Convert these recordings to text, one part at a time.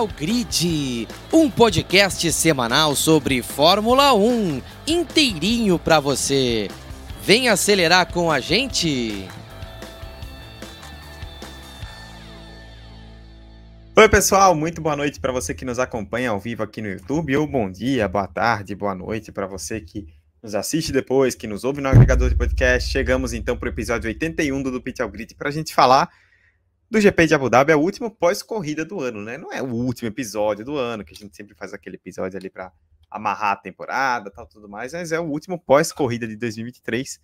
Final Grid, um podcast semanal sobre Fórmula 1, inteirinho para você. Vem acelerar com a gente. Oi, pessoal, muito boa noite para você que nos acompanha ao vivo aqui no YouTube, ou bom dia, boa tarde, boa noite para você que nos assiste depois, que nos ouve no agregador de podcast. Chegamos então para o episódio 81 do Pit Grid para a gente falar do GP de Abu Dhabi é o último pós-corrida do ano, né? Não é o último episódio do ano, que a gente sempre faz aquele episódio ali para amarrar a temporada, tal, tudo mais, mas é o último pós-corrida de 2023,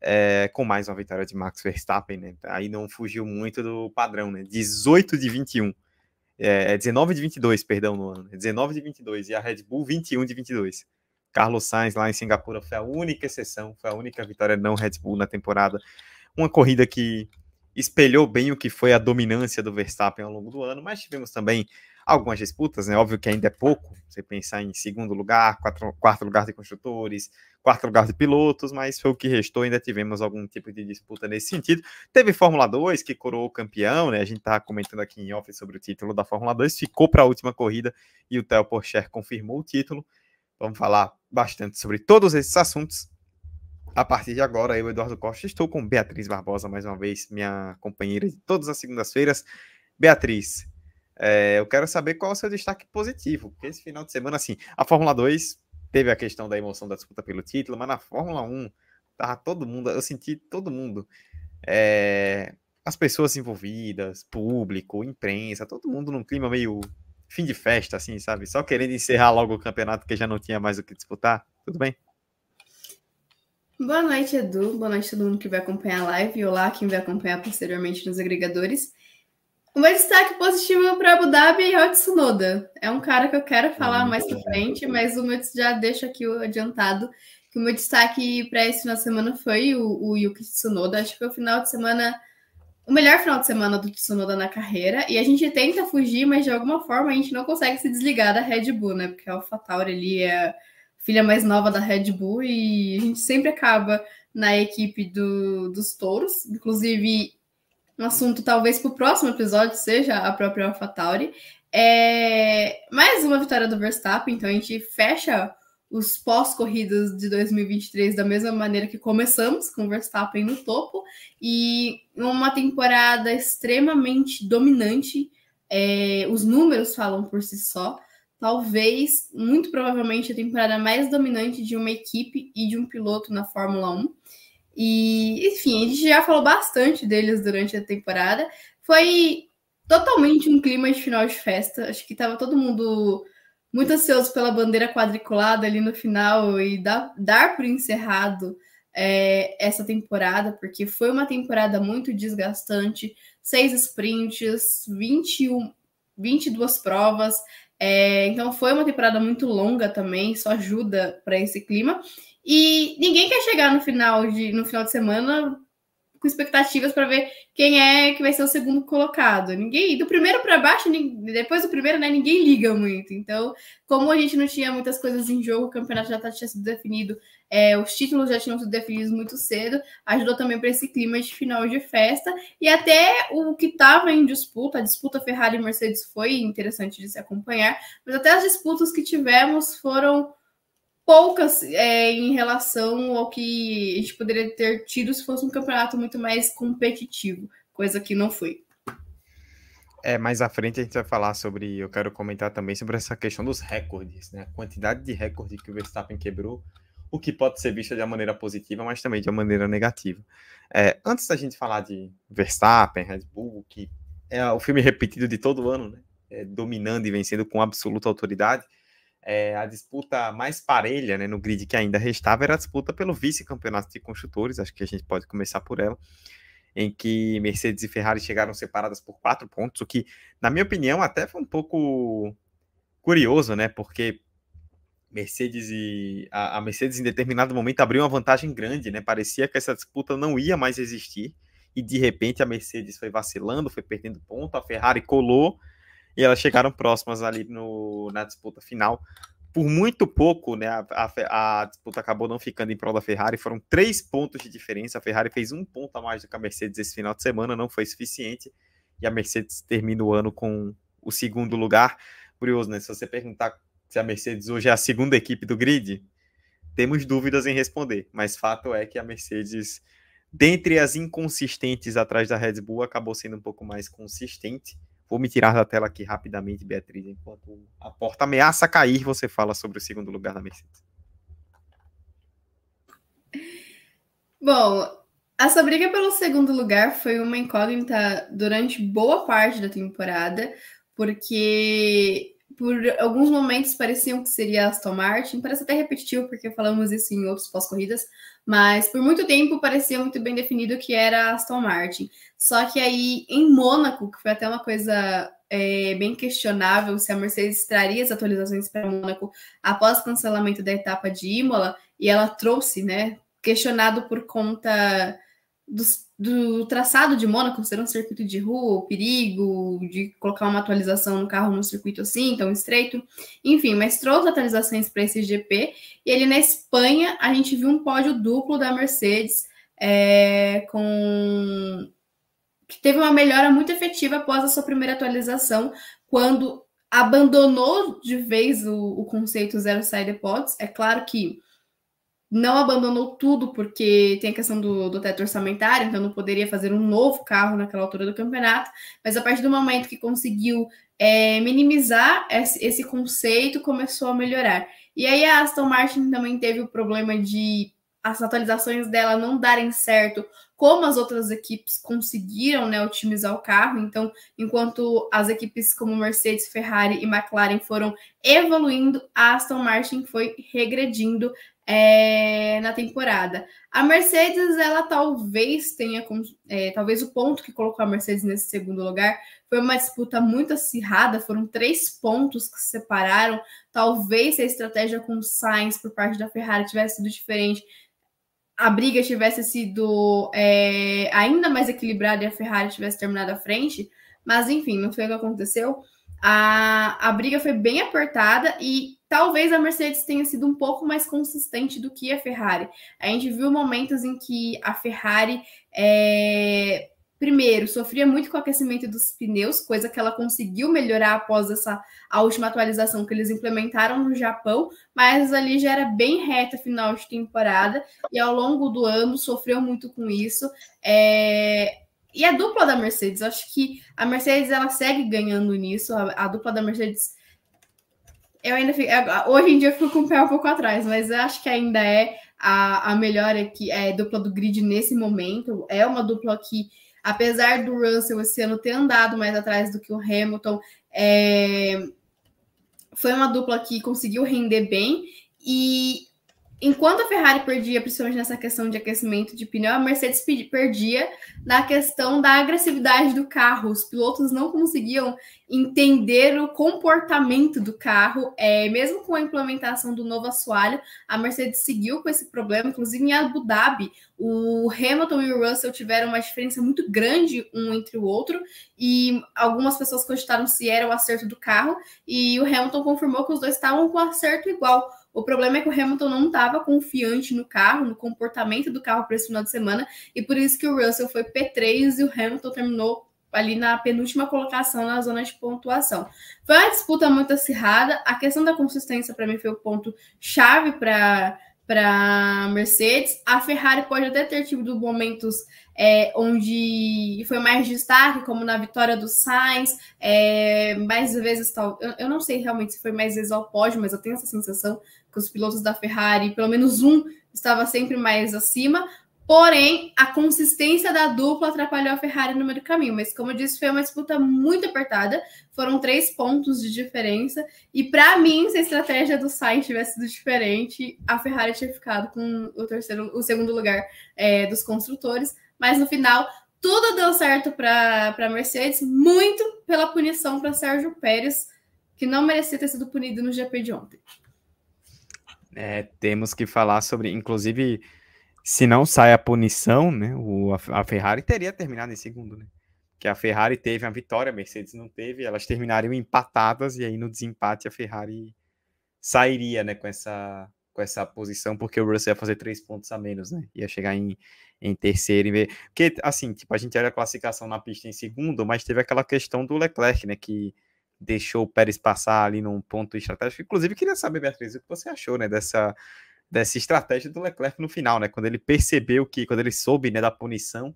é, com mais uma vitória de Max Verstappen, né? Aí não fugiu muito do padrão, né? 18 de 21. É, 19 é de 22, perdão, no ano. 19 é de 22 e a Red Bull 21 de 22. Carlos Sainz lá em Singapura foi a única exceção, foi a única vitória não Red Bull na temporada. Uma corrida que espelhou bem o que foi a dominância do Verstappen ao longo do ano, mas tivemos também algumas disputas, né? Óbvio que ainda é pouco, você pensar em segundo lugar, quatro, quarto lugar de construtores, quarto lugar de pilotos, mas foi o que restou, ainda tivemos algum tipo de disputa nesse sentido. Teve Fórmula 2, que coroou campeão, né? A gente tá comentando aqui em off sobre o título da Fórmula 2, ficou para a última corrida e o Theo Porcher confirmou o título. Vamos falar bastante sobre todos esses assuntos a partir de agora, eu, Eduardo Costa, estou com Beatriz Barbosa mais uma vez, minha companheira de todas as segundas-feiras. Beatriz, é, eu quero saber qual é o seu destaque positivo, porque esse final de semana, assim, a Fórmula 2 teve a questão da emoção da disputa pelo título, mas na Fórmula 1 tava todo mundo, eu senti todo mundo, é, as pessoas envolvidas, público, imprensa, todo mundo num clima meio fim de festa, assim, sabe? Só querendo encerrar logo o campeonato que já não tinha mais o que disputar. Tudo bem? Boa noite, Edu. Boa noite a todo mundo que vai acompanhar a live. E olá, quem vai acompanhar posteriormente nos agregadores. O meu destaque positivo para Abu Dhabi é o Tsunoda. É um cara que eu quero falar mais pra frente, mas o meu já deixo aqui adiantado que o meu destaque para esse final de semana foi o, o Yuki Tsunoda. Acho que foi o final de semana, o melhor final de semana do Tsunoda na carreira. E a gente tenta fugir, mas de alguma forma a gente não consegue se desligar da Red Bull, né? Porque a AlphaTauri ali é filha mais nova da Red Bull, e a gente sempre acaba na equipe do, dos touros. Inclusive, um assunto talvez para o próximo episódio seja a própria AlphaTauri. É mais uma vitória do Verstappen, então a gente fecha os pós-corridas de 2023 da mesma maneira que começamos, com o Verstappen no topo, e uma temporada extremamente dominante. É, os números falam por si só talvez, muito provavelmente, a temporada mais dominante de uma equipe e de um piloto na Fórmula 1. E, enfim, a gente já falou bastante deles durante a temporada. Foi totalmente um clima de final de festa. Acho que estava todo mundo muito ansioso pela bandeira quadriculada ali no final e dar, dar por encerrado é, essa temporada, porque foi uma temporada muito desgastante. Seis sprints, 21, 22 provas, é, então foi uma temporada muito longa também, isso ajuda para esse clima. E ninguém quer chegar no final de, no final de semana com expectativas para ver quem é que vai ser o segundo colocado. Ninguém, do primeiro para baixo, depois do primeiro, né, ninguém liga muito. Então, como a gente não tinha muitas coisas em jogo, o campeonato já tá, tinha sido definido, é, os títulos já tinham sido definidos muito cedo, ajudou também para esse clima de final de festa. E até o que estava em disputa, a disputa Ferrari e Mercedes foi interessante de se acompanhar, mas até as disputas que tivemos foram poucas é, em relação ao que a gente poderia ter tido se fosse um campeonato muito mais competitivo, coisa que não foi. É, mais à frente a gente vai falar sobre, eu quero comentar também sobre essa questão dos recordes, né? A quantidade de recorde que o Verstappen quebrou, o que pode ser visto de uma maneira positiva, mas também de uma maneira negativa. É, antes da gente falar de Verstappen, Red Bull, que é o filme repetido de todo ano, né? É, dominando e vencendo com absoluta autoridade, é, a disputa mais parelha né, no grid que ainda restava era a disputa pelo vice-campeonato de construtores, acho que a gente pode começar por ela, em que Mercedes e Ferrari chegaram separadas por quatro pontos, o que, na minha opinião, até foi um pouco curioso, né? Porque Mercedes e a, a Mercedes em determinado momento abriu uma vantagem grande, né? Parecia que essa disputa não ia mais existir e de repente a Mercedes foi vacilando, foi perdendo ponto, a Ferrari colou e elas chegaram próximas ali no, na disputa final. Por muito pouco, né, a, a, a, disputa acabou não ficando em prol da Ferrari, foram três pontos de diferença. A Ferrari fez um ponto a mais do que a Mercedes esse final de semana, não foi suficiente. E a Mercedes termina o ano com o segundo lugar. Curioso, né? Se você perguntar se a Mercedes hoje é a segunda equipe do grid, temos dúvidas em responder, mas fato é que a Mercedes, dentre as inconsistentes atrás da Red Bull, acabou sendo um pouco mais consistente. Vou me tirar da tela aqui rapidamente, Beatriz, enquanto a porta ameaça cair, você fala sobre o segundo lugar da Mercedes. Bom, essa briga pelo segundo lugar foi uma incógnita durante boa parte da temporada, porque por alguns momentos pareciam que seria Aston Martin, parece até repetitivo, porque falamos isso em outros pós-corridas, mas por muito tempo parecia muito bem definido que era Aston Martin. Só que aí em Mônaco, que foi até uma coisa é, bem questionável se a Mercedes traria as atualizações para Mônaco após o cancelamento da etapa de Imola, e ela trouxe, né? Questionado por conta dos do traçado de Mônaco ser um circuito de rua, o perigo de colocar uma atualização no carro num circuito assim, tão estreito. Enfim, mas trouxe atualizações para esse GP. E ali na Espanha, a gente viu um pódio duplo da Mercedes, é, com que teve uma melhora muito efetiva após a sua primeira atualização, quando abandonou de vez o, o conceito zero side pods. É claro que não abandonou tudo porque tem a questão do, do teto orçamentário, então não poderia fazer um novo carro naquela altura do campeonato, mas a partir do momento que conseguiu é, minimizar esse, esse, conceito, começou a melhorar. E aí a Aston Martin também teve o problema de as atualizações dela não darem certo como as outras equipes conseguiram né, otimizar o carro. Então, enquanto as equipes como Mercedes, Ferrari e McLaren foram evoluindo, a Aston Martin foi regredindo é, na temporada. A Mercedes, ela talvez tenha, é, talvez o ponto que colocou a Mercedes nesse segundo lugar foi uma disputa muito acirrada, foram três pontos que se separaram. Talvez se a estratégia com o Sainz por parte da Ferrari tivesse sido diferente, a briga tivesse sido é, ainda mais equilibrada e a Ferrari tivesse terminado à frente. Mas enfim, não foi o que aconteceu. A, a briga foi bem apertada e talvez a Mercedes tenha sido um pouco mais consistente do que a Ferrari. A gente viu momentos em que a Ferrari, é, primeiro, sofria muito com o aquecimento dos pneus, coisa que ela conseguiu melhorar após essa a última atualização que eles implementaram no Japão, mas ali já era bem reta final de temporada e ao longo do ano sofreu muito com isso. É, e a dupla da Mercedes, acho que a Mercedes ela segue ganhando nisso. A, a dupla da Mercedes eu ainda fico, hoje em dia eu fico com o pé um pouco atrás, mas eu acho que ainda é a, a melhor aqui, é dupla do grid nesse momento. É uma dupla que, apesar do Russell esse ano ter andado mais atrás do que o Hamilton, é, foi uma dupla que conseguiu render bem. E enquanto a Ferrari perdia, principalmente nessa questão de aquecimento de pneu, a Mercedes perdia na questão da agressividade do carro. Os pilotos não conseguiam entender o comportamento do carro, é, mesmo com a implementação do novo assoalho, a Mercedes seguiu com esse problema. Inclusive em Abu Dhabi, o Hamilton e o Russell tiveram uma diferença muito grande um entre o outro, e algumas pessoas cogitaram se era o acerto do carro, e o Hamilton confirmou que os dois estavam com acerto igual. O problema é que o Hamilton não estava confiante no carro, no comportamento do carro para esse final de semana, e por isso que o Russell foi P3 e o Hamilton terminou ali na penúltima colocação na zona de pontuação. Foi uma disputa muito acirrada. A questão da consistência para mim foi o ponto chave para para Mercedes. A Ferrari pode até ter tido momentos é, onde foi mais destaque, como na vitória do Sainz, é, mais vezes tal. Eu, eu, não sei realmente se foi mais vezes ao pódio, mas eu tenho essa sensação que os pilotos da Ferrari, pelo menos um, estava sempre mais acima. Porém, a consistência da dupla atrapalhou a Ferrari no meio do caminho. Mas, como eu disse, foi uma disputa muito apertada. Foram três pontos de diferença. E, para mim, se a estratégia do Sainz tivesse sido diferente, a Ferrari tinha ficado com o terceiro, o segundo lugar é, dos construtores. Mas, no final, tudo deu certo para a Mercedes, muito pela punição para Sérgio Pérez, que não merecia ter sido punido no GP de ontem. É, temos que falar sobre, inclusive, se não sai a punição, né, o, a, Ferrari teria terminado em segundo, né? Que a Ferrari teve a vitória, a Mercedes não teve, elas terminariam empatadas e aí no desempate a Ferrari sairia, né, com essa com essa posição, porque o Russell ia fazer três pontos a menos, né? Ia chegar em, em terceiro, em porque assim, tipo, a gente era a classificação na pista em segundo, mas teve aquela questão do Leclerc, né, que deixou o Pérez passar ali num ponto estratégico. Inclusive, queria saber, Beatriz, o que você achou, né, dessa, dessa estratégia do Leclerc no final, né? Quando ele percebeu que, quando ele soube, né, da punição,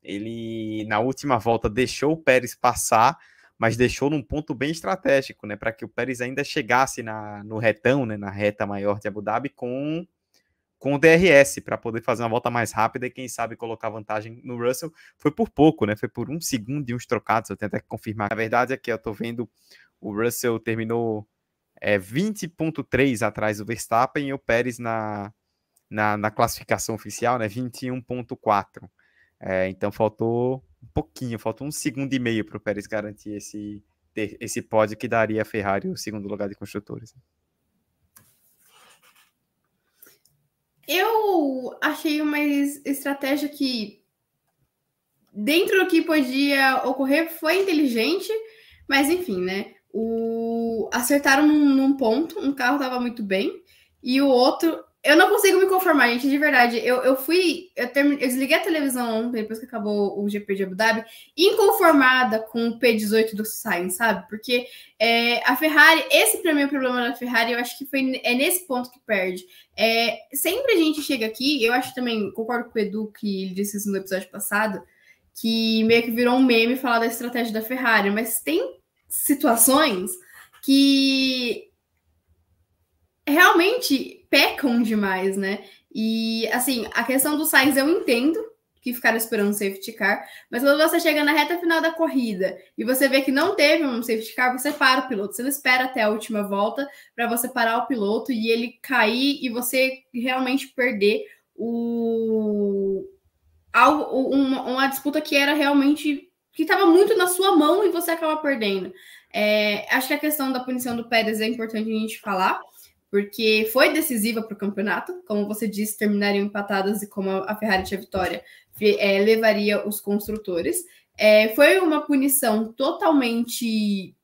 ele na última volta deixou o Pérez passar, mas deixou num ponto bem estratégico, né, para que o Pérez ainda chegasse na, no retão, né, na reta maior de Abu Dhabi com com o DRS para poder fazer uma volta mais rápida e quem sabe colocar vantagem no Russell. Foi por pouco, né? Foi por um segundo e uns trocados. Eu tenho até que confirmar. Na verdade, aqui eu tô vendo o Russell terminou é, 20,3 atrás do Verstappen e o Pérez na, na, na classificação oficial, né? 21,4. É, então faltou um pouquinho, faltou um segundo e meio para o Pérez garantir esse, esse pódio que daria a Ferrari o segundo lugar de construtores. Eu achei uma estratégia que, dentro do que podia ocorrer, foi inteligente, mas enfim, né? O... Acertaram num, num ponto, um carro estava muito bem, e o outro eu não consigo me conformar, gente, de verdade. Eu, eu fui. Eu, eu desliguei a televisão ontem, depois que acabou o GP de Abu Dhabi, inconformada com o P18 do Sainz, sabe? Porque é, a Ferrari, esse pra mim é o problema da Ferrari, eu acho que foi, é nesse ponto que perde. É, sempre a gente chega aqui, eu acho também, concordo com o Edu, que ele disse isso no episódio passado, que meio que virou um meme falar da estratégia da Ferrari, mas tem situações que realmente pecam demais, né? E assim, a questão do Sainz eu entendo que ficaram esperando um safety car, mas quando você chega na reta final da corrida e você vê que não teve um safety car, você para o piloto. Você não espera até a última volta para você parar o piloto e ele cair e você realmente perder o uma, uma disputa que era realmente que estava muito na sua mão e você acaba perdendo. É, acho que a questão da punição do Pérez é importante a gente falar porque foi decisiva para o campeonato, como você disse, terminariam empatadas e como a Ferrari tinha vitória, é, levaria os construtores. É, foi uma punição totalmente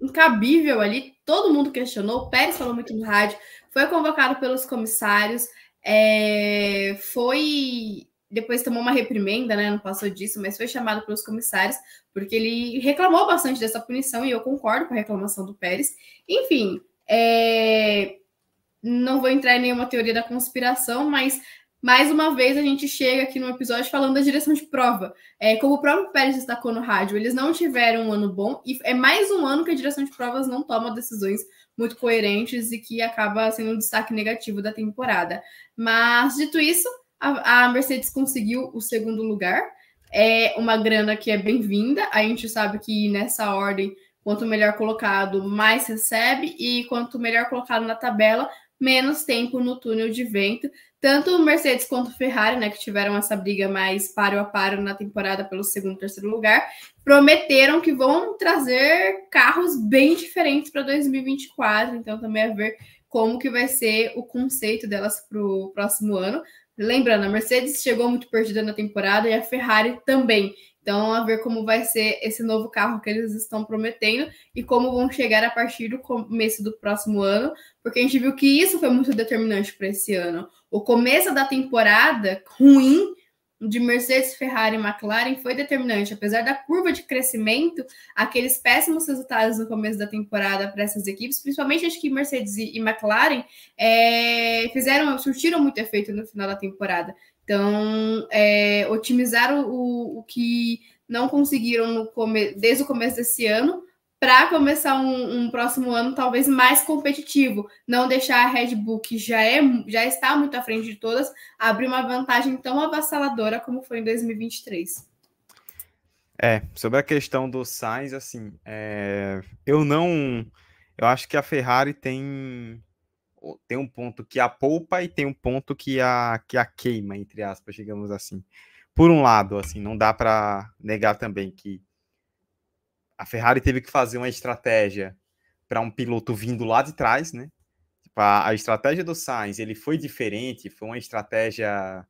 incabível ali, todo mundo questionou, o Pérez falou muito no rádio, foi convocado pelos comissários, é, foi depois tomou uma reprimenda, né? Não passou disso, mas foi chamado pelos comissários, porque ele reclamou bastante dessa punição, e eu concordo com a reclamação do Pérez. Enfim, é... Não vou entrar em nenhuma teoria da conspiração, mas mais uma vez a gente chega aqui no episódio falando da direção de prova. É, como o próprio Pérez destacou no rádio, eles não tiveram um ano bom e é mais um ano que a direção de provas não toma decisões muito coerentes e que acaba sendo um destaque negativo da temporada. Mas, dito isso, a, a Mercedes conseguiu o segundo lugar. É uma grana que é bem-vinda. A gente sabe que nessa ordem Quanto melhor colocado, mais recebe, e quanto melhor colocado na tabela, menos tempo no túnel de vento. Tanto Mercedes quanto Ferrari, né, que tiveram essa briga mais paro a paro na temporada pelo segundo e terceiro lugar, prometeram que vão trazer carros bem diferentes para 2024. Então, também a ver como que vai ser o conceito delas para o próximo ano. Lembrando, a Mercedes chegou muito perdida na temporada e a Ferrari também. Então, a ver como vai ser esse novo carro que eles estão prometendo e como vão chegar a partir do começo do próximo ano, porque a gente viu que isso foi muito determinante para esse ano. O começo da temporada ruim de Mercedes, Ferrari e McLaren foi determinante. Apesar da curva de crescimento, aqueles péssimos resultados no começo da temporada para essas equipes, principalmente acho que Mercedes e McLaren, é, fizeram, surtiram muito efeito no final da temporada. Então, é, otimizaram o, o que não conseguiram no come, desde o começo desse ano para começar um, um, próximo ano talvez mais competitivo, não deixar a Red Bull, que já, é, já está muito à frente de todas, abrir uma vantagem tão avassaladora como foi em 2023. É, sobre a questão do Sainz, assim, é, eu não. Eu acho que a Ferrari tem tem um ponto que a poupa e tem um ponto que a, que a queima, entre aspas, digamos assim. Por um lado, assim, não dá para negar também que a Ferrari teve que fazer uma estratégia para um piloto vindo lá de trás, né? Tipo, a, a, estratégia do Sainz, ele foi diferente, foi uma estratégia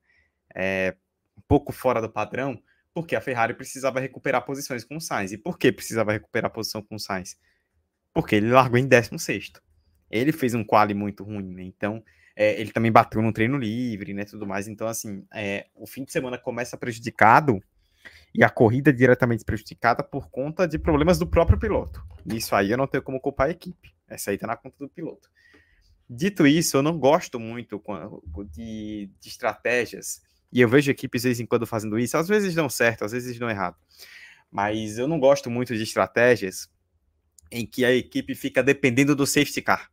é, um pouco fora do padrão, porque a Ferrari precisava recuperar posições com o Sainz. E por que precisava recuperar posição com o Sainz? Porque ele largou em 16 ele fez um quali muito ruim, né? Então, é, ele também bateu no treino livre, né? Tudo mais. Então, assim, é, o fim de semana começa prejudicado e a corrida diretamente prejudicada por conta de problemas do próprio piloto. Isso aí eu não tenho como culpar a equipe. Essa aí tá na conta do piloto. Dito isso, eu não gosto muito de, de estratégias, e eu vejo equipes de vez em quando fazendo isso, às vezes dão certo, às vezes dão errado. Mas eu não gosto muito de estratégias em que a equipe fica dependendo do safety car.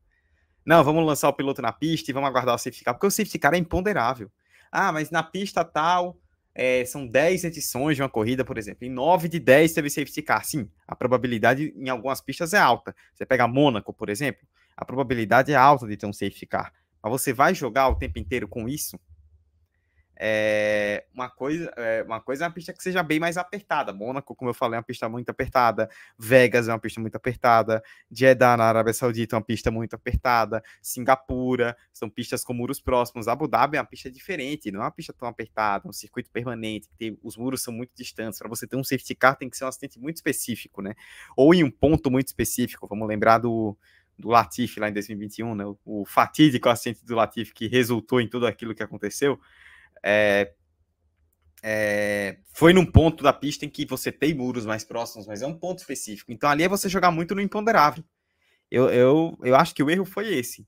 Não, vamos lançar o piloto na pista e vamos aguardar o safety car, porque o safety car é imponderável. Ah, mas na pista tal, é, são 10 edições de uma corrida, por exemplo. Em 9 de 10 teve safety car. Sim, a probabilidade em algumas pistas é alta. Você pega Mônaco, por exemplo, a probabilidade é alta de ter um safety car. Mas você vai jogar o tempo inteiro com isso? É, uma, coisa, é, uma coisa é uma pista que seja bem mais apertada. Mônaco, como eu falei, é uma pista muito apertada. Vegas é uma pista muito apertada. Jeddah, na Arábia Saudita, é uma pista muito apertada. Singapura, são pistas com muros próximos. Abu Dhabi é uma pista diferente, não é uma pista tão apertada, é um circuito permanente. Tem, os muros são muito distantes. Para você ter um safety car, tem que ser um acidente muito específico, né? Ou em um ponto muito específico. Vamos lembrar do, do Latifi lá em 2021, né? O, fatídico acidente do Latifi que resultou em tudo aquilo que aconteceu é, é, foi num ponto da pista em que você tem muros mais próximos, mas é um ponto específico. Então ali é você jogar muito no imponderável. Eu, eu, eu acho que o erro foi esse.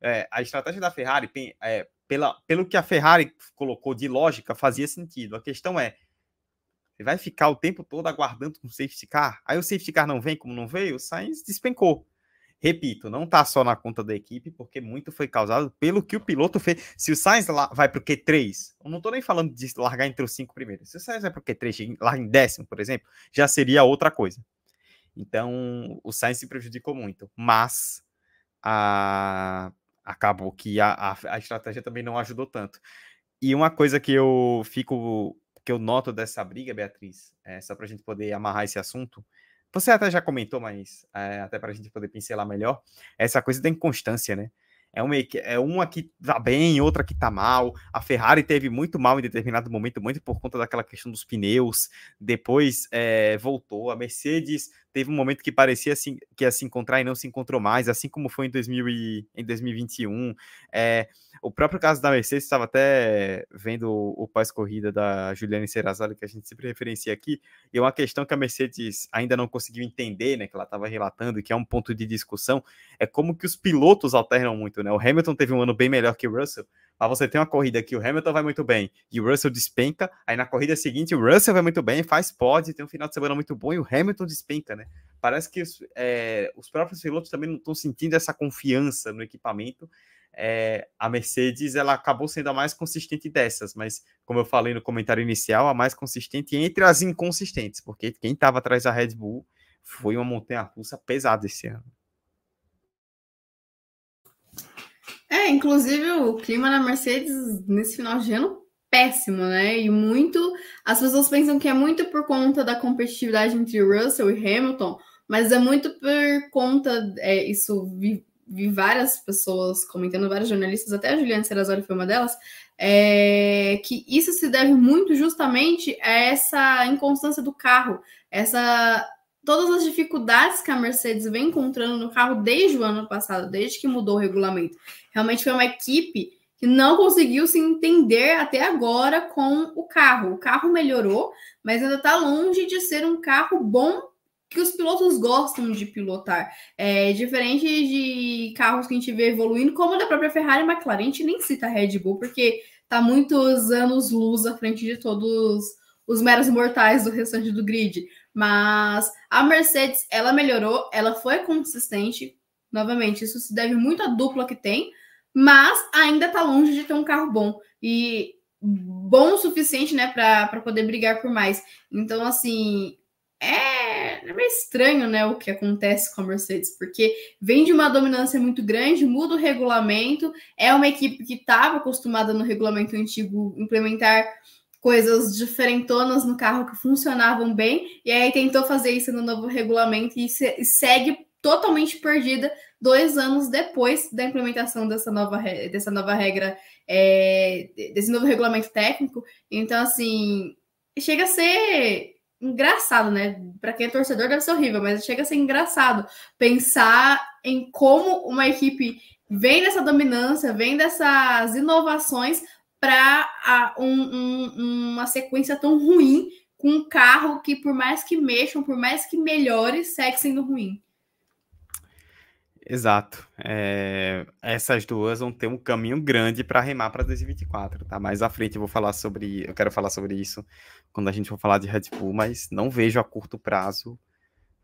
É, a estratégia da Ferrari, é, pela, pelo que a Ferrari colocou de lógica, fazia sentido. A questão é, você vai ficar o tempo todo aguardando com o safety car? Aí o safety car não vem como não veio, o Sainz despencou. Repito, não está só na conta da equipe, porque muito foi causado pelo que o piloto fez. Se o Sainz vai para o Q3, eu não estou nem falando de largar entre os cinco primeiros. Se o Sainz vai para o Q3, larga em décimo, por exemplo, já seria outra coisa. Então, o Sainz se prejudicou muito. Mas a... acabou que a, a, a estratégia também não ajudou tanto. E uma coisa que eu fico, que eu noto dessa briga, Beatriz, é, só para a gente poder amarrar esse assunto, você até já comentou, mas é, até para a gente poder pincelar melhor, essa coisa da inconstância, né? É uma, é uma que tá bem, outra que tá mal. A Ferrari teve muito mal em determinado momento, muito por conta daquela questão dos pneus. Depois é, voltou. A Mercedes teve um momento que parecia assim, que ia se encontrar e não se encontrou mais, assim como foi em, 2000 e, em 2021. É, o próprio caso da Mercedes, estava até vendo o, o pós-corrida da Juliane Serrazoli, que a gente sempre referencia aqui, e é uma questão que a Mercedes ainda não conseguiu entender, né, que ela estava relatando, que é um ponto de discussão, é como que os pilotos alternam muito, né? O Hamilton teve um ano bem melhor que o Russell, mas você tem uma corrida que o Hamilton vai muito bem e o Russell despenca, aí na corrida seguinte o Russell vai muito bem, faz pod, tem um final de semana muito bom e o Hamilton despenca, né? Parece que os, é, os próprios pilotos também não estão sentindo essa confiança no equipamento é, a Mercedes ela acabou sendo a mais consistente dessas, mas como eu falei no comentário inicial, a mais consistente entre as inconsistentes, porque quem estava atrás da Red Bull foi uma montanha-russa pesada esse ano. É, inclusive o clima na Mercedes nesse final de ano péssimo, né? E muito as pessoas pensam que é muito por conta da competitividade entre Russell e Hamilton, mas é muito por conta é, isso vi várias pessoas comentando, vários jornalistas, até a Juliana Serrazoli foi uma delas, é, que isso se deve muito justamente a essa inconstância do carro, essa todas as dificuldades que a Mercedes vem encontrando no carro desde o ano passado, desde que mudou o regulamento. Realmente foi uma equipe que não conseguiu se entender até agora com o carro. O carro melhorou, mas ainda está longe de ser um carro bom que os pilotos gostam de pilotar. É diferente de carros que a gente vê evoluindo, como da própria Ferrari e McLaren, a gente nem cita a Red Bull, porque tá muitos anos luz à frente de todos os meros mortais do restante do grid. Mas a Mercedes, ela melhorou, ela foi consistente. Novamente, isso se deve muito à dupla que tem, mas ainda tá longe de ter um carro bom. E bom o suficiente, né, para poder brigar por mais. Então, assim, é, é meio estranho, né, o que acontece com a Mercedes, porque vem de uma dominância muito grande, muda o regulamento, é uma equipe que estava acostumada no regulamento antigo implementar coisas diferentonas no carro que funcionavam bem, e aí tentou fazer isso no novo regulamento e, se, e segue totalmente perdida dois anos depois da implementação dessa nova, dessa nova regra, é, desse novo regulamento técnico. Então, assim, chega a ser engraçado, né? Para quem é torcedor deve ser horrível, mas chega a ser engraçado pensar em como uma equipe vem dessa dominância, vem dessas inovações para um, um, uma sequência tão ruim com um carro que, por mais que mexam, por mais que melhore, segue sendo ruim. Exato. É, essas duas vão ter um caminho grande para remar para 2024, tá? Mais à frente eu vou falar sobre, eu quero falar sobre isso quando a gente for falar de Red Bull, mas não vejo a curto prazo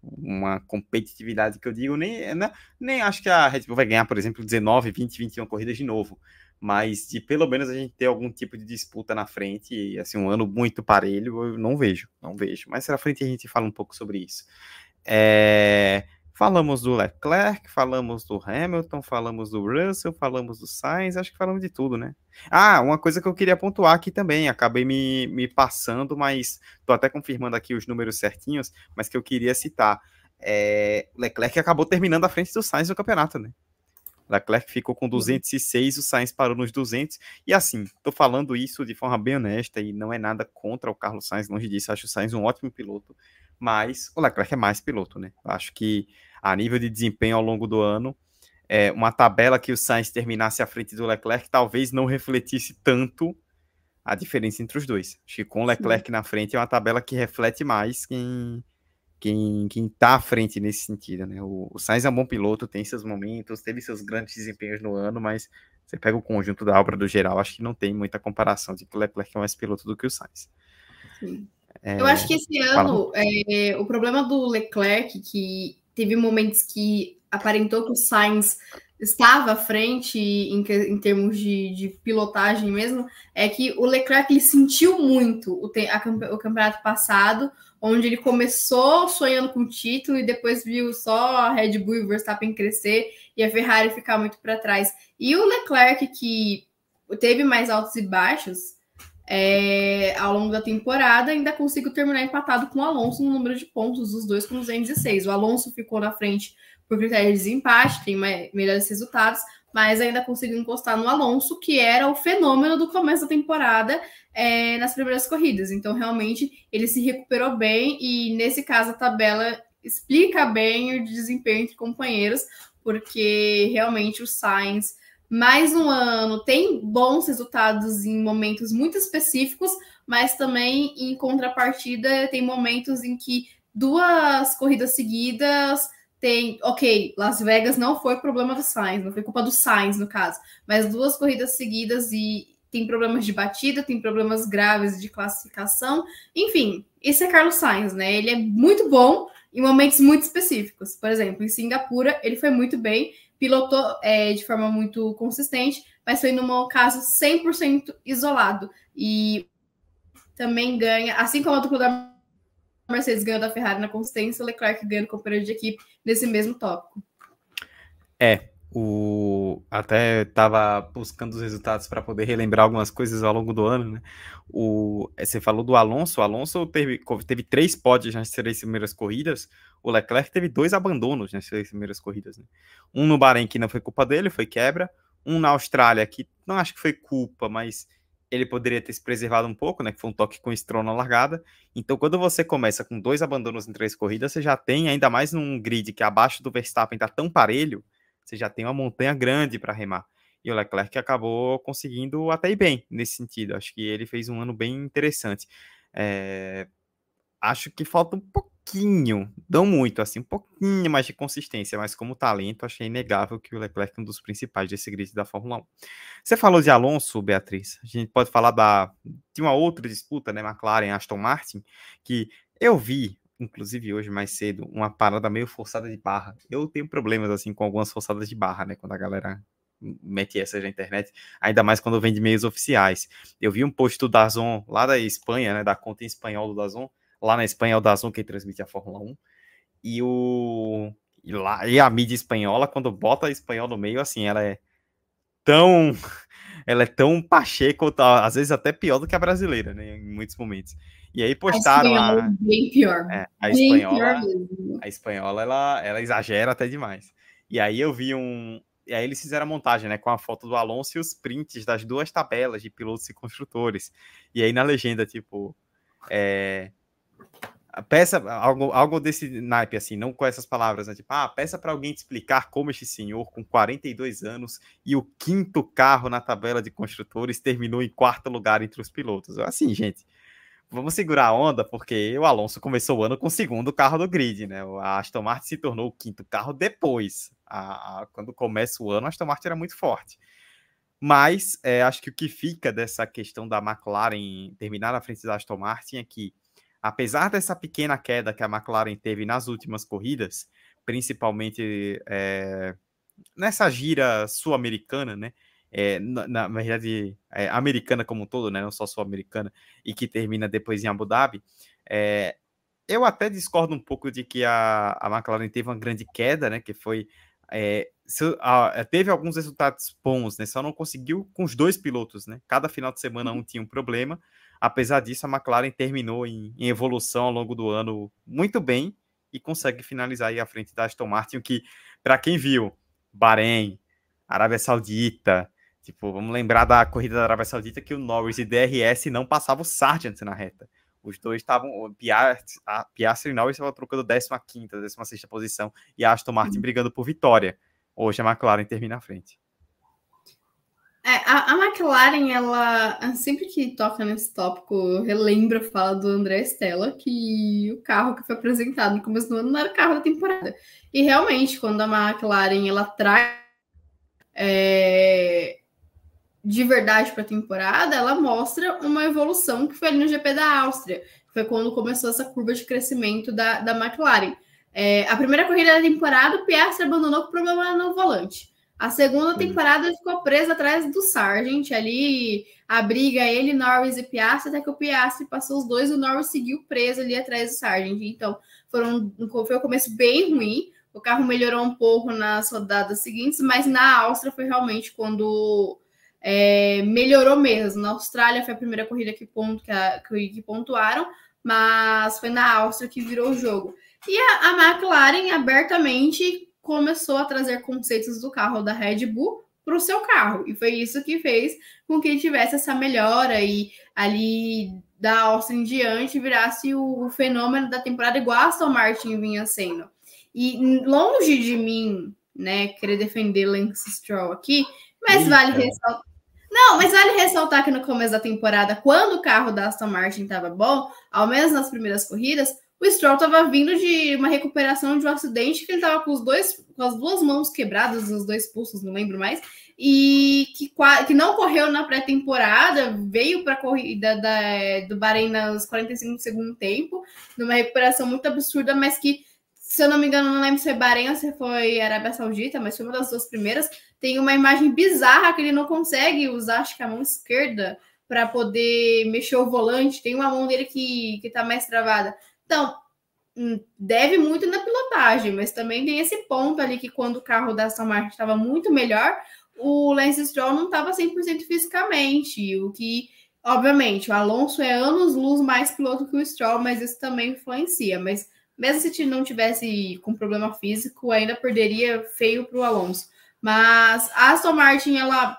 uma competitividade que eu digo, nem, né, nem acho que a Red Bull vai ganhar, por exemplo, 19, 20, 21 corridas de novo, mas de pelo menos a gente ter algum tipo de disputa na frente, e assim, um ano muito parelho, eu não vejo, não vejo. Mas na frente a gente fala um pouco sobre isso. É, Falamos do Leclerc, falamos do Hamilton, falamos do Russell, falamos do Sainz, acho que falamos de tudo, né? Ah, uma coisa que eu queria pontuar aqui também, acabei me, me passando, mas tô até confirmando aqui os números certinhos, mas que eu queria citar. É, Leclerc acabou terminando à frente do Sainz no campeonato, né? Leclerc ficou com 206, o Sainz parou nos 200. E assim, tô falando isso de forma bem honesta e não é nada contra o Carlos Sainz, longe disso, acho o Sainz um ótimo piloto mas o Leclerc é mais piloto, né? Acho que a nível de desempenho ao longo do ano, é, uma tabela que o Sainz terminasse à frente do Leclerc talvez não refletisse tanto a diferença entre os dois. Acho que com o Leclerc Sim. na frente é uma tabela que reflete mais quem quem, quem tá à frente nesse sentido, né? O, o Sainz é um bom piloto, tem seus momentos, teve seus grandes desempenhos no ano, mas você pega o conjunto da obra do geral, acho que não tem muita comparação de que o Leclerc é mais piloto do que o Sainz. Sim. É, eu acho que esse ano é, o problema do Leclerc, que teve momentos que aparentou que o Sainz estava à frente em, em termos de, de, pilotagem mesmo, é que o Leclerc ele sentiu muito o, a, o campeonato passado, onde ele começou sonhando com o título e depois viu só a Red Bull e o Verstappen crescer e a Ferrari ficar muito para trás. E o Leclerc, que teve mais altos e baixos, é, ao longo da temporada, ainda consigo terminar empatado com o Alonso no número de pontos, os dois com 206. O Alonso ficou na frente por critério de desempate, tem melhores resultados, mas ainda consigo encostar no Alonso, que era o fenômeno do começo da temporada é, nas primeiras corridas. Então, realmente, ele se recuperou bem e, nesse caso, a tabela explica bem o desempenho entre companheiros, porque realmente o Sainz mais um ano tem bons resultados em momentos muito específicos, mas também em contrapartida tem momentos em que duas corridas seguidas tem, ok, Las Vegas não foi problema do Sainz, não foi culpa do Sainz no caso, mas duas corridas seguidas e tem problemas de batida, tem problemas graves de classificação, enfim, esse é Carlos Sainz, né? Ele é muito bom em momentos muito específicos. Por exemplo, em Singapura ele foi muito bem pilotou é, de forma muito consistente, mas foi num caso 100% isolado. E também ganha, assim como o da Mercedes ganhou da Ferrari na consistência, Leclerc ganha o companheiro de equipe nesse mesmo tópico. É, o até estava buscando os resultados para poder relembrar algumas coisas ao longo do ano, né? O você falou do Alonso, o Alonso teve, teve três pódios nas três primeiras corridas, o Leclerc teve dois abandonos nas três primeiras corridas, né? Um no Bahrein que não foi culpa dele, foi quebra, um na Austrália que não acho que foi culpa, mas ele poderia ter se preservado um pouco, né? Que foi um toque com o Stroll na largada. Então, quando você começa com dois abandonos em três corridas, você já tem, ainda mais num grid que abaixo do Verstappen tá tão parelho, você já tem uma montanha grande para remar. E o Leclerc acabou conseguindo até ir bem nesse sentido. Acho que ele fez um ano bem interessante. É... Acho que falta um pouquinho, não muito, assim, um pouquinho mais de consistência, mas como talento, achei inegável que o Leclerc é um dos principais desse grid da Fórmula 1. Você falou de Alonso, Beatriz. A gente pode falar da, de uma outra disputa, né? McLaren Aston Martin, que eu vi inclusive hoje mais cedo, uma parada meio forçada de barra. Eu tenho problemas assim com algumas forçadas de barra, né? Quando a galera mete essa na internet, ainda mais quando vem de meios oficiais. Eu vi um post do Dazon lá da Espanha, né? Da conta em espanhol do Dazon. Lá na Espanha é o Dazon que transmite a Fórmula 1. E o e lá e a mídia espanhola quando bota espanhol no meio assim, ela é tão ela é tão pacheco, tá, às vezes até pior do que a brasileira, né, em muitos momentos. E aí postaram a, a bem pior. É, a bem espanhola, pior a espanhola ela, ela exagera até demais. E aí eu vi um, e aí eles fizeram a montagem, né, com a foto do Alonso e os prints das duas tabelas de pilotos e construtores. E aí na legenda, tipo, é, peça algo, algo desse naipe, assim, não com essas palavras, né? Tipo, ah, peça para alguém te explicar como este senhor, com 42 anos e o quinto carro na tabela de construtores, terminou em quarto lugar entre os pilotos. Assim, gente, vamos segurar a onda, porque o Alonso começou o ano com o segundo carro do grid, né? A Aston Martin se tornou o quinto carro depois. A, a, quando começa o ano, a Aston Martin era muito forte. Mas é, acho que o que fica dessa questão da McLaren terminar na frente da Aston Martin é que, apesar dessa pequena queda que a McLaren teve nas últimas corridas, principalmente é, nessa gira sul-americana, né? É, na, na, verdade, é, americana como um todo, né? Não só sul-americana, e que termina depois em Abu Dhabi. Eu até discordo um pouco de que a, a McLaren teve uma grande queda, né? Que foi. Se, a, teve alguns resultados bons, né? Só não conseguiu com os dois pilotos, né? Cada final de semana um tinha um problema. Apesar disso, a McLaren terminou em, em evolução ao longo do ano muito bem e consegue finalizar aí à frente da Aston Martin, o que, para quem viu, Bahrein, Arábia Saudita, tipo, vamos lembrar da corrida da Arábia Saudita que o Norris e DRS não passavam o Sargent na reta. Os dois estavam, Piastri, e Norris estavam trocando 15ª, 16ª posição e a Aston Martin uhum. brigando por vitória. Hoje a McLaren termina à frente. É, a, a, McLaren, ela sempre que toca nesse tópico, relembra a fala do André Stella que o carro que foi apresentado no começo do ano não era o carro da temporada. E realmente, quando a McLaren ela traz é, de verdade para a temporada, ela mostra uma evolução que foi ali no GP da Áustria. Foi quando começou essa curva de crescimento da, da McLaren. É, a primeira corrida da temporada, o Piastri abandonou com problema no volante. A segunda temporada ele ficou preso atrás do Sargent, ali a briga ele, Norris e Piastri, até que o Piastri passou os dois, o Norris seguiu preso ali atrás do Sargent. Então, foram, foi um começo bem ruim. O carro melhorou um pouco nas rodadas seguintes, mas na Áustria foi realmente quando é, melhorou mesmo. Na Austrália foi a primeira corrida que, que, a, que pontuaram, mas foi na Áustria que virou o jogo. E a, a McLaren abertamente começou a trazer conceitos do carro da Red Bull para o seu carro. E foi isso que fez com que tivesse essa melhora e ali da Austin em diante virasse o, o fenômeno da temporada igual a Aston Martin vinha sendo. E longe de mim, né, querer defender Lance Stroll aqui, mas Eita. vale ressaltar. Não, mas vale ressaltar que no começo da temporada, quando o carro da Aston Martin estava bom, ao menos nas primeiras corridas, o Stroll estava vindo de uma recuperação de um acidente que ele estava com os dois, com as duas mãos quebradas, os dois pulsos, não lembro mais, e que, que não correu na pré-temporada, veio para a corrida da, do Bahrein nos 45 do tempo, numa recuperação muito absurda, mas que, se eu não me engano, não lembro se foi Bahrein ou se foi Arábia Saudita, mas foi uma das duas primeiras. Tem uma imagem bizarra que ele não consegue usar, acho que a mão esquerda, para poder mexer o volante. Tem uma mão dele que, que tá mais travada. Então, hum, deve muito na pilotagem, mas também tem esse ponto ali que quando o carro da Aston Martin estava muito melhor, o Lance Stroll não estava 100% fisicamente, o que, obviamente, o Alonso é anos-luz mais piloto que o Stroll, mas isso também influencia, mas mesmo se não tivesse com problema físico, ainda perderia feio para o Alonso. Mas a Aston Martin, ela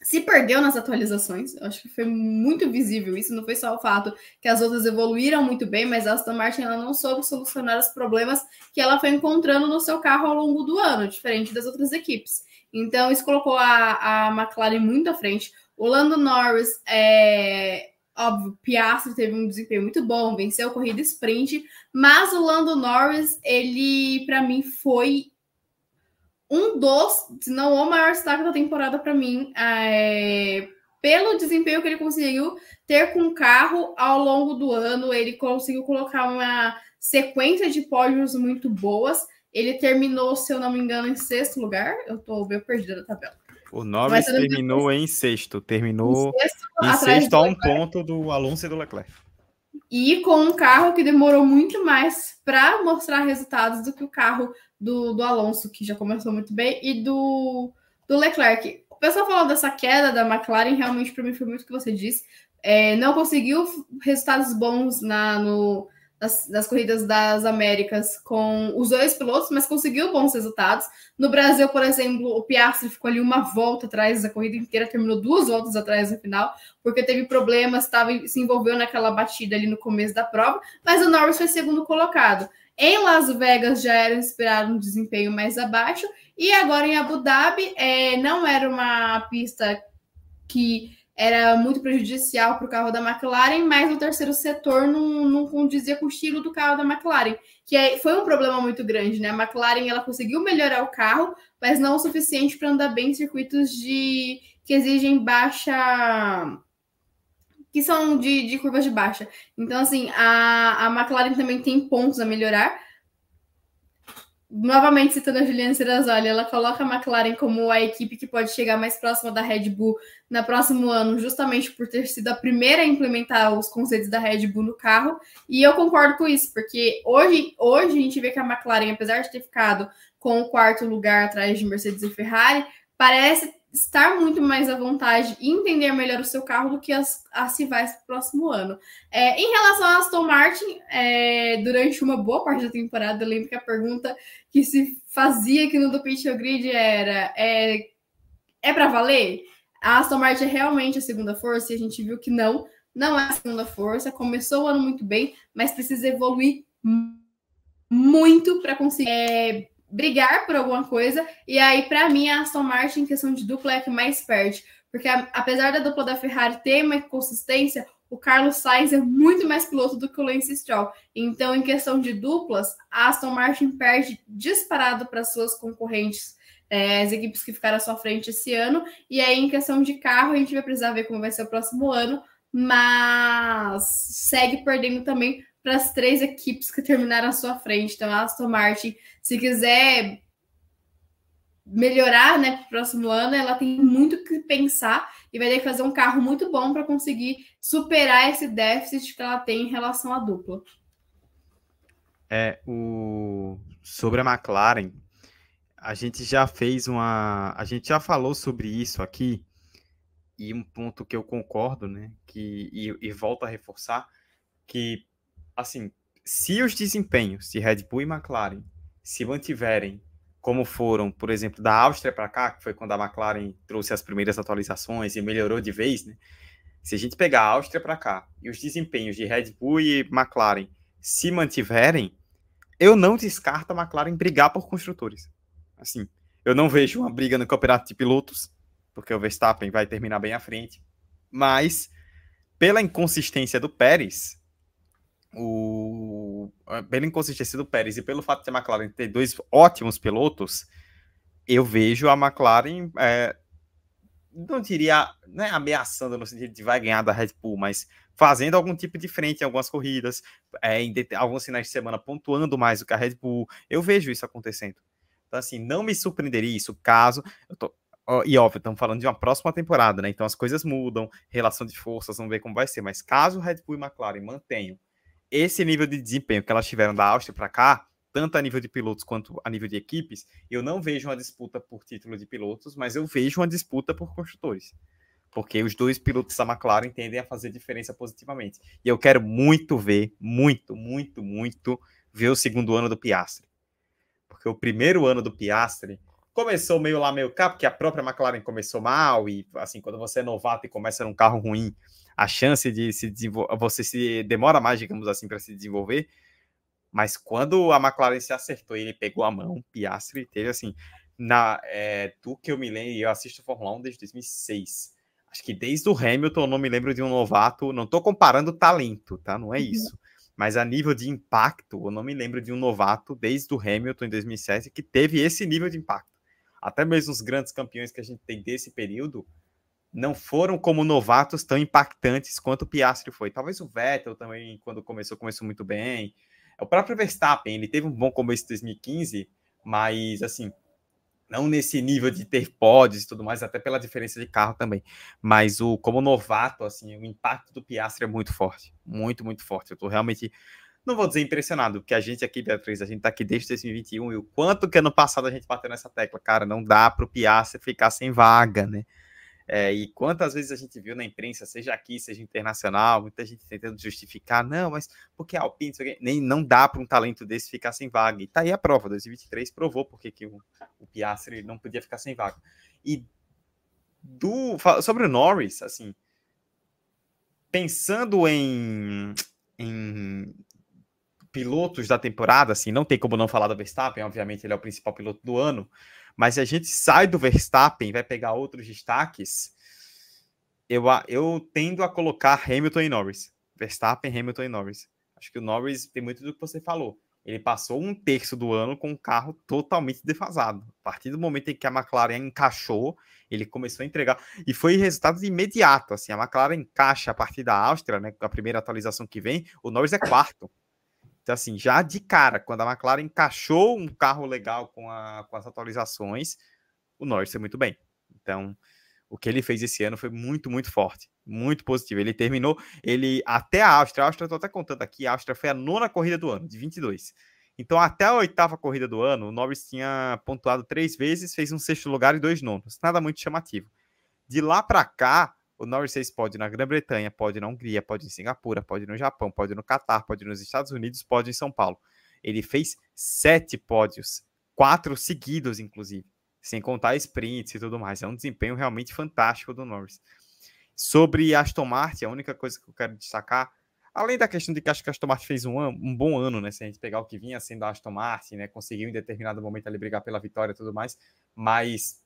se perdeu nas atualizações. Eu acho que foi muito visível isso. Não foi só o fato que as outras evoluíram muito bem, mas a Aston Martin ela não soube solucionar os problemas que ela foi encontrando no seu carro ao longo do ano, diferente das outras equipes. Então, isso colocou a, a McLaren muito à frente. O Lando Norris, é, óbvio, Piastri teve um desempenho muito bom, venceu a corrida sprint, mas o Lando Norris, ele, para mim, foi um dos, se não o maior destaque da temporada para mim, é, pelo desempenho que ele conseguiu ter com o carro ao longo do ano. Ele conseguiu colocar uma sequência de pódios muito boas. Ele terminou, se eu não me engano, em sexto lugar. Eu estou bem perdida na tabela. O Norris terminou em sexto. Terminou em sexto, em sexto a um ponto do Alonso e do Leclerc. E com um carro que demorou muito mais para mostrar resultados do que o carro do, do Alonso, que já começou muito bem, e do, do Leclerc. O pessoal falou dessa queda da McLaren, realmente para mim foi muito o que você disse. É, não conseguiu resultados bons na, no, nas, nas, corridas das Américas com os dois pilotos, mas conseguiu bons resultados. No Brasil, por exemplo, o Piastri ficou ali uma volta atrás da corrida inteira, terminou duas voltas atrás no final, porque teve problemas, tava, se envolveu naquela batida ali no começo da prova, mas o Norris foi segundo colocado. Em Las Vegas já era esperado um desempenho mais abaixo, e agora em Abu Dhabi é, não era uma pista que era muito prejudicial para o carro da McLaren, mas o terceiro setor não, não condizia com o estilo do carro da McLaren, que é, foi um problema muito grande, né? A McLaren ela conseguiu melhorar o carro, mas não o suficiente para andar bem em circuitos de que exigem baixa que são de, de curvas de baixa. Então, assim, a, a McLaren também tem pontos a melhorar, novamente citando a Juliana Serrazoli, ela coloca a McLaren como a equipe que pode chegar mais próxima da Red Bull no próximo ano, justamente por ter sido a primeira a implementar os conceitos da Red Bull no carro. E eu concordo com isso, porque hoje, hoje a gente vê que a McLaren, apesar de ter ficado com o quarto lugar atrás de Mercedes e Ferrari, parece estar muito mais à vontade e entender melhor o seu carro do que as, as rivais para o próximo ano. É, em relação a Aston Martin, é, durante uma boa parte da temporada, eu lembro que a pergunta que se fazia aqui no do Pitch Grid era: é, é para valer? A Aston Martin é realmente a segunda força e a gente viu que não, não é a segunda força. Começou o ano muito bem, mas precisa evoluir muito para conseguir é, brigar por alguma coisa. E aí, para mim, a Aston Martin, em questão de dupla, é que mais perde. Porque apesar da dupla da Ferrari ter uma consistência, o Carlos Sainz é muito mais piloto do que o Lance Stroll. Então, em questão de duplas, a Aston Martin perde disparado para suas concorrentes, é, as equipes que ficaram à sua frente esse ano. E aí, em questão de carro, a gente vai precisar ver como vai ser o próximo ano, mas segue perdendo também para as três equipes que terminaram à sua frente. Então, a Aston Martin, se quiser melhorar né, para o próximo ano, ela tem muito que pensar e vai ter que fazer um carro muito bom para conseguir superar esse déficit que ela tem em relação à dupla. É, o... sobre a McLaren, a gente já fez uma. A gente já falou sobre isso aqui, e um ponto que eu concordo, né? Que, e, e volto a reforçar, que assim, se os desempenhos de Red Bull e McLaren se mantiverem como foram, por exemplo, da Áustria para cá, que foi quando a McLaren trouxe as primeiras atualizações e melhorou de vez, né? Se a gente pegar a Áustria para cá e os desempenhos de Red Bull e McLaren se mantiverem, eu não descarto a McLaren brigar por construtores. Assim, eu não vejo uma briga no campeonato de pilotos, porque o Verstappen vai terminar bem à frente, mas pela inconsistência do Pérez, o, pela inconsistência do Pérez e pelo fato de a McLaren ter dois ótimos pilotos, eu vejo a McLaren, é, não diria né, ameaçando no sentido de vai ganhar da Red Bull, mas fazendo algum tipo de frente em algumas corridas, é, em alguns finais de semana pontuando mais do que a Red Bull. Eu vejo isso acontecendo. Então, assim, não me surpreenderia isso caso. Tô, e óbvio, estamos falando de uma próxima temporada, né? Então as coisas mudam, relação de forças, vamos ver como vai ser. Mas caso Red Bull e McLaren mantenham esse nível de desempenho que elas tiveram da Áustria para cá, tanto a nível de pilotos quanto a nível de equipes, eu não vejo uma disputa por título de pilotos, mas eu vejo uma disputa por construtores. Porque os dois pilotos da McLaren tendem a fazer diferença positivamente. E eu quero muito ver, muito, muito, muito, ver o segundo ano do Piastri. Porque o primeiro ano do Piastri começou meio lá, meio cá, porque a própria McLaren começou mal, e assim, quando você é novato e começa num carro ruim, a chance de se desenvolver, você se demora mais, digamos assim, para se desenvolver. Mas quando a McLaren se acertou e ele pegou a mão, Piastri teve assim, na, é, do que eu me lembro, eu assisto Fórmula 1 desde 2006. Acho que desde o Hamilton eu não me lembro de um novato, não estou comparando talento, tá? Não é isso. Mas a nível de impacto, eu não me lembro de um novato desde o Hamilton em 2007 que teve esse nível de impacto. Até mesmo os grandes campeões que a gente tem desse período, não foram como novatos tão impactantes quanto o Piastri foi. Talvez o Vettel também, quando começou, começou muito bem. O próprio Verstappen, ele teve um bom começo em 2015, mas assim, não nesse nível de ter pódios e tudo mais, até pela diferença de carro também. Mas o como novato, assim, o impacto do Piastri é muito forte, muito, muito forte. Eu tô realmente não vou dizer impressionado, porque a gente aqui, Beatriz, a gente tá aqui desde 2021 e o quanto que ano passado a gente bateu nessa tecla, cara, não dá pro Piastri ficar sem vaga, né? É, e quantas vezes a gente viu na imprensa, seja aqui, seja internacional, muita gente tentando justificar, não, mas porque a Alpine, nem não dá para um talento desse ficar sem vaga. E tá aí a prova, 2023 provou porque que o, o Piastri não podia ficar sem vaga. E do sobre o Norris, assim, pensando em, em pilotos da temporada, assim, não tem como não falar do Verstappen, obviamente ele é o principal piloto do ano, mas se a gente sai do Verstappen vai pegar outros destaques, eu, eu tendo a colocar Hamilton e Norris. Verstappen, Hamilton e Norris. Acho que o Norris tem muito do que você falou. Ele passou um terço do ano com um carro totalmente defasado. A partir do momento em que a McLaren encaixou, ele começou a entregar. E foi resultado imediato. Assim, a McLaren encaixa a partir da Áustria, né? A primeira atualização que vem, o Norris é quarto. Então, assim, já de cara, quando a McLaren encaixou um carro legal com, a, com as atualizações, o Norris foi muito bem. Então, o que ele fez esse ano foi muito, muito forte, muito positivo. Ele terminou, ele até a Áustria, a Áustria, tô até contando aqui, a Áustria foi a nona corrida do ano, de 22. Então, até a oitava corrida do ano, o Norris tinha pontuado três vezes, fez um sexto lugar e dois nonos. Nada muito chamativo. De lá para cá, o Norris fez pode na Grã-Bretanha, pode na Hungria, pode em Singapura, pode no Japão, pode no Catar, pode nos Estados Unidos, pode em São Paulo. Ele fez sete pódios, quatro seguidos, inclusive sem contar sprints e tudo mais. É um desempenho realmente fantástico do Norris. Sobre Aston Martin, a única coisa que eu quero destacar, além da questão de que acho que a Aston Martin fez um, um bom ano, né? Se a gente pegar o que vinha sendo a Aston Martin, né? Conseguiu em determinado momento ali brigar pela vitória e tudo mais, mas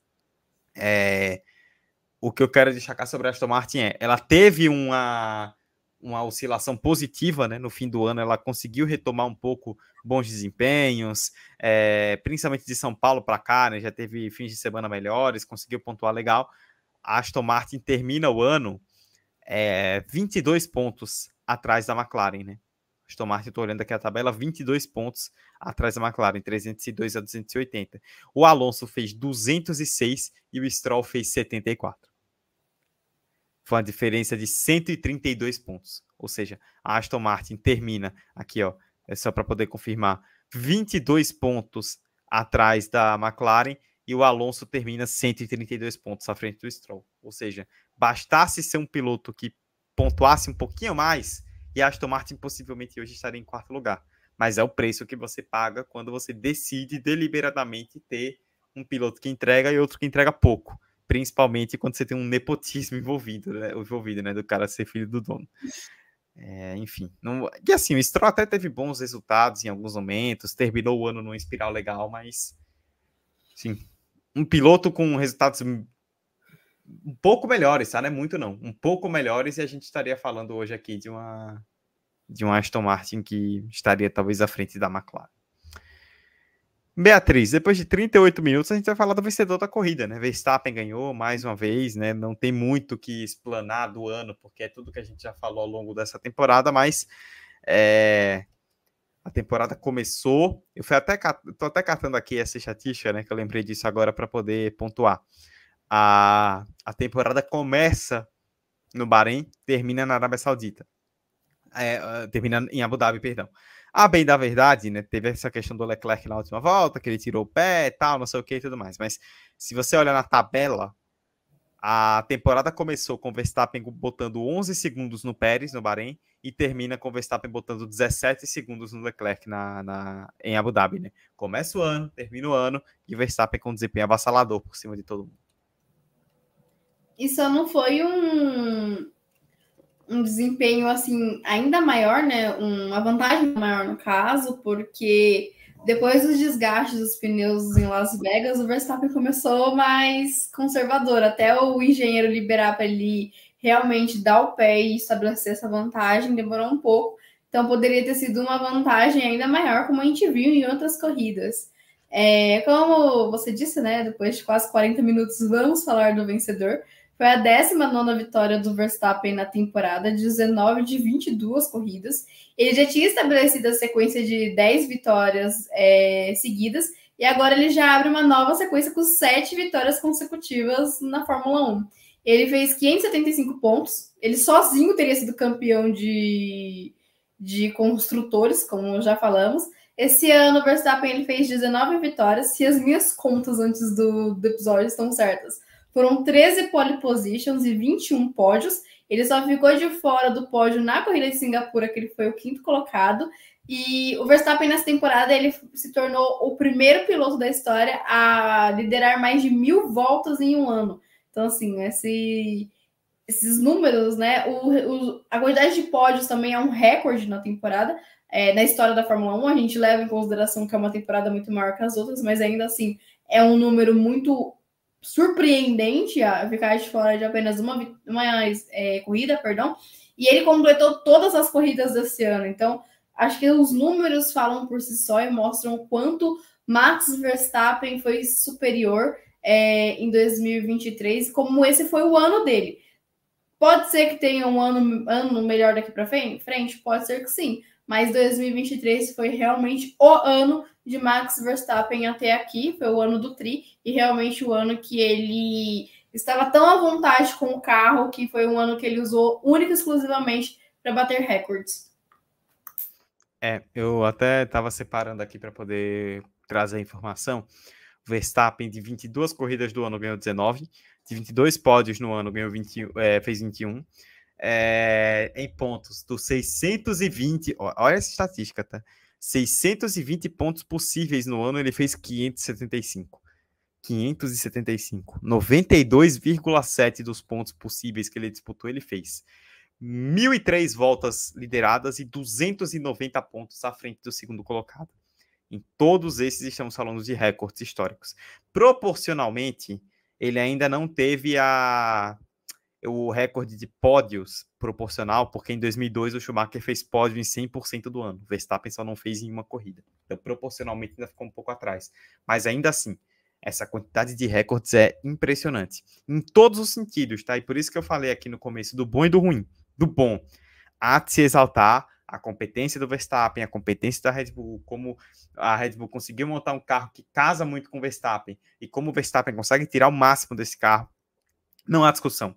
é, o que eu quero destacar sobre a Aston Martin é, ela teve uma uma oscilação positiva, né? No fim do ano, ela conseguiu retomar um pouco bons desempenhos, é, principalmente de São Paulo para cá, né? Já teve fins de semana melhores, conseguiu pontuar legal. A Aston Martin termina o ano é, 22 pontos atrás da McLaren, né? Aston Martin, estou olhando aqui a tabela, 22 pontos atrás da McLaren, 302 a 280. O Alonso fez 206 e o Stroll fez 74. Foi uma diferença de 132 pontos. Ou seja, a Aston Martin termina aqui, ó, é só para poder confirmar, 22 pontos atrás da McLaren e o Alonso termina 132 pontos à frente do Stroll. Ou seja, bastasse ser um piloto que pontuasse um pouquinho mais e a Aston Martin possivelmente hoje estaria em quarto lugar. Mas é o preço que você paga quando você decide deliberadamente ter um piloto que entrega e outro que entrega pouco principalmente quando você tem um nepotismo envolvido, né, envolvido, né, do cara ser filho do dono. É, enfim, não... e assim, o Stroll até teve bons resultados em alguns momentos, terminou o ano numa espiral legal, mas, sim, um piloto com resultados um pouco melhores, tá? Não é muito não, um pouco melhores e a gente estaria falando hoje aqui de uma de um Aston Martin que estaria talvez à frente da McLaren. Beatriz, depois de 38 minutos, a gente vai falar do vencedor da corrida, né? Verstappen ganhou mais uma vez, né? Não tem muito que explanar do ano, porque é tudo que a gente já falou ao longo dessa temporada, mas é... a temporada começou. Eu fui até tô até catando aqui essa estatística, né? Que eu lembrei disso agora para poder pontuar. A... a temporada começa no Bahrein, termina na Arábia Saudita. É, termina em Abu Dhabi, perdão. A bem da verdade, né? Teve essa questão do Leclerc na última volta, que ele tirou o pé e tal, não sei o que e tudo mais. Mas se você olhar na tabela, a temporada começou com o Verstappen botando 11 segundos no Pérez, no Bahrein, e termina com o Verstappen botando 17 segundos no Leclerc na, na, em Abu Dhabi, né? Começa o ano, termina o ano, e o Verstappen com um desempenho avassalador por cima de todo mundo. Isso não foi um, um desempenho assim ainda maior, né? Uma vantagem maior no caso, porque depois dos desgastes dos pneus em Las Vegas, o Verstappen começou mais conservador, até o engenheiro liberar para ele realmente dar o pé e estabelecer essa vantagem, demorou um pouco. Então poderia ter sido uma vantagem ainda maior, como a gente viu em outras corridas. É, como você disse, né? Depois de quase 40 minutos, vamos falar do vencedor. Foi a 19 vitória do Verstappen na temporada, 19 de 22 corridas. Ele já tinha estabelecido a sequência de 10 vitórias é, seguidas, e agora ele já abre uma nova sequência com 7 vitórias consecutivas na Fórmula 1. Ele fez 575 pontos, ele sozinho teria sido campeão de, de construtores, como já falamos. Esse ano o Verstappen ele fez 19 vitórias, se as minhas contas antes do, do episódio estão certas. Foram 13 pole positions e 21 pódios. Ele só ficou de fora do pódio na corrida de Singapura, que ele foi o quinto colocado. E o Verstappen nessa temporada ele se tornou o primeiro piloto da história a liderar mais de mil voltas em um ano. Então, assim, esse, esses números, né? O, o, a quantidade de pódios também é um recorde na temporada. É, na história da Fórmula 1, a gente leva em consideração que é uma temporada muito maior que as outras, mas ainda assim é um número muito surpreendente a ficar de fora de apenas uma, uma é, corrida, perdão, e ele completou todas as corridas desse ano. Então, acho que os números falam por si só e mostram o quanto Max Verstappen foi superior é, em 2023, como esse foi o ano dele. Pode ser que tenha um ano, ano melhor daqui para frente? Pode ser que sim, mas 2023 foi realmente o ano de Max Verstappen até aqui, foi o ano do Tri, e realmente o ano que ele estava tão à vontade com o carro que foi um ano que ele usou única e exclusivamente para bater recordes. É, eu até estava separando aqui para poder trazer a informação. Verstappen, de 22 corridas do ano, ganhou 19. De 22 pódios no ano, ganhou 20, é, fez 21. É, em pontos, dos 620. Olha essa estatística, tá? 620 pontos possíveis no ano, ele fez 575. 575. 92,7 dos pontos possíveis que ele disputou, ele fez. 1.003 voltas lideradas e 290 pontos à frente do segundo colocado. Em todos esses estamos falando de recordes históricos. Proporcionalmente, ele ainda não teve a o recorde de pódios proporcional, porque em 2002 o Schumacher fez pódio em 100% do ano. O Verstappen só não fez em uma corrida. Então, proporcionalmente, ainda ficou um pouco atrás. Mas ainda assim, essa quantidade de recordes é impressionante. Em todos os sentidos, tá? E por isso que eu falei aqui no começo do bom e do ruim. Do bom, há de se exaltar a competência do Verstappen, a competência da Red Bull, como a Red Bull conseguiu montar um carro que casa muito com o Verstappen e como o Verstappen consegue tirar o máximo desse carro. Não há discussão.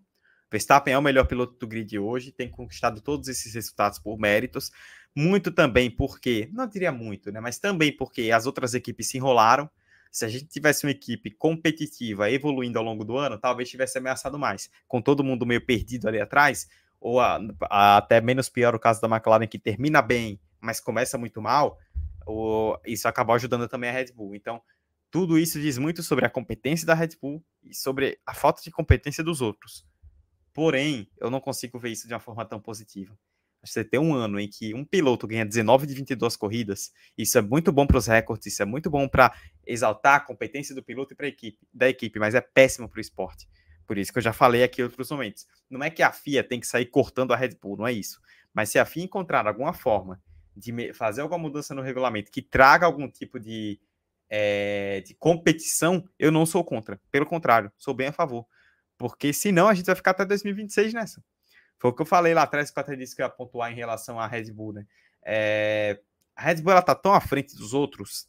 Verstappen é o melhor piloto do grid hoje, tem conquistado todos esses resultados por méritos, muito também porque, não diria muito, né, mas também porque as outras equipes se enrolaram, se a gente tivesse uma equipe competitiva evoluindo ao longo do ano, talvez tivesse ameaçado mais. Com todo mundo meio perdido ali atrás, ou a, a, até menos pior o caso da McLaren, que termina bem, mas começa muito mal, ou, isso acabou ajudando também a Red Bull. Então, tudo isso diz muito sobre a competência da Red Bull e sobre a falta de competência dos outros. Porém, eu não consigo ver isso de uma forma tão positiva você ter um ano em que um piloto ganha 19 de 22 corridas, isso é muito bom para os recordes, isso é muito bom para exaltar a competência do piloto e equipe, da equipe, mas é péssimo para o esporte. Por isso que eu já falei aqui em outros momentos. Não é que a FIA tem que sair cortando a Red Bull, não é isso. Mas se a FIA encontrar alguma forma de fazer alguma mudança no regulamento que traga algum tipo de, é, de competição, eu não sou contra. Pelo contrário, sou bem a favor. Porque senão a gente vai ficar até 2026 nessa. Foi o que eu falei lá atrás, que eu até disse que ia pontuar em relação à Red Bull, né? É, a Red Bull ela tá tão à frente dos outros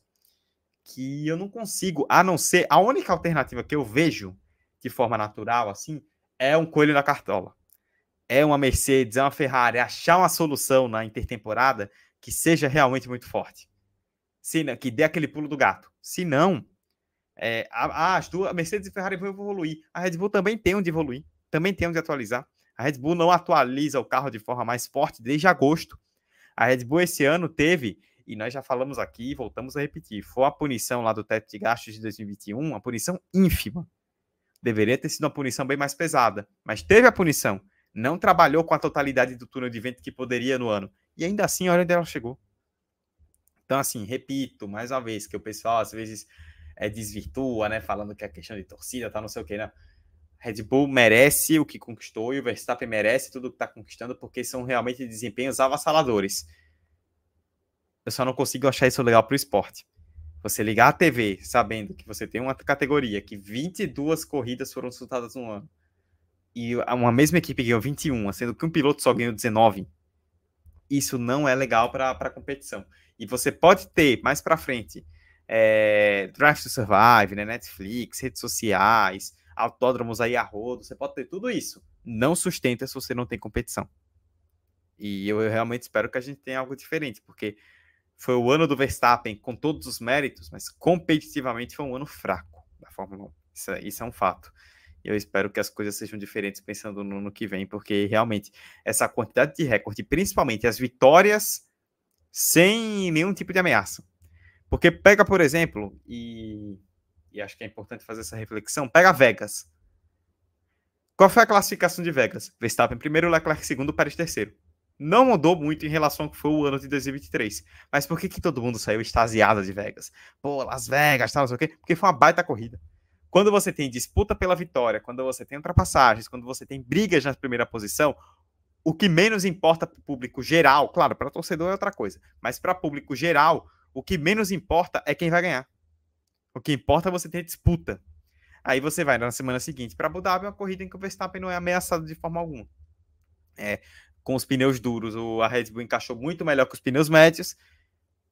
que eu não consigo, a não ser a única alternativa que eu vejo de forma natural assim é um coelho na cartola. É uma Mercedes, é uma Ferrari, achar uma solução na intertemporada que seja realmente muito forte. Se, que dê aquele pulo do gato. Se não, é, a, duas, a Mercedes e a Ferrari vão evoluir. A Red Bull também tem onde evoluir, também tem onde atualizar. A Red Bull não atualiza o carro de forma mais forte desde agosto. A Red Bull esse ano teve, e nós já falamos aqui, voltamos a repetir, foi a punição lá do teto de gastos de 2021, uma punição ínfima. Deveria ter sido uma punição bem mais pesada, mas teve a punição. Não trabalhou com a totalidade do túnel de vento que poderia no ano. E ainda assim, olha onde ela chegou. Então, assim, repito mais uma vez, que o pessoal às vezes é, desvirtua, né? Falando que a questão de torcida tá não sei o que? Red Bull merece o que conquistou e o Verstappen merece tudo que está conquistando porque são realmente desempenhos avassaladores. Eu só não consigo achar isso legal para o esporte. Você ligar a TV sabendo que você tem uma categoria que 22 corridas foram disputadas no ano e uma mesma equipe ganhou 21, sendo que um piloto só ganhou 19, isso não é legal para a competição. E você pode ter mais para frente é, Drive to Survive, né, Netflix, redes sociais, autódromos aí a rodo, você pode ter tudo isso. Não sustenta se você não tem competição. E eu, eu realmente espero que a gente tenha algo diferente, porque foi o ano do Verstappen com todos os méritos, mas competitivamente foi um ano fraco da Fórmula 1. Isso, é, isso é um fato. Eu espero que as coisas sejam diferentes pensando no ano que vem, porque realmente essa quantidade de recorde, principalmente as vitórias sem nenhum tipo de ameaça. Porque pega, por exemplo, e e acho que é importante fazer essa reflexão, pega Vegas. Qual foi a classificação de Vegas? Verstappen primeiro, Leclerc segundo, Pérez terceiro. Não mudou muito em relação ao que foi o ano de 2023. Mas por que, que todo mundo saiu extasiado de Vegas? Pô, Las Vegas, tal, não sei o quê. Porque foi uma baita corrida. quando você tem disputa pela vitória, quando você tem ultrapassagens, quando você tem brigas na primeira posição, o que menos importa para o público geral, claro, para torcedor é outra coisa, mas para público geral, o que menos importa é quem vai ganhar. O que importa é você ter disputa. Aí você vai na semana seguinte para Abu Dhabi, uma corrida em que o Verstappen não é ameaçado de forma alguma. É, com os pneus duros, o, a Red Bull encaixou muito melhor que os pneus médios.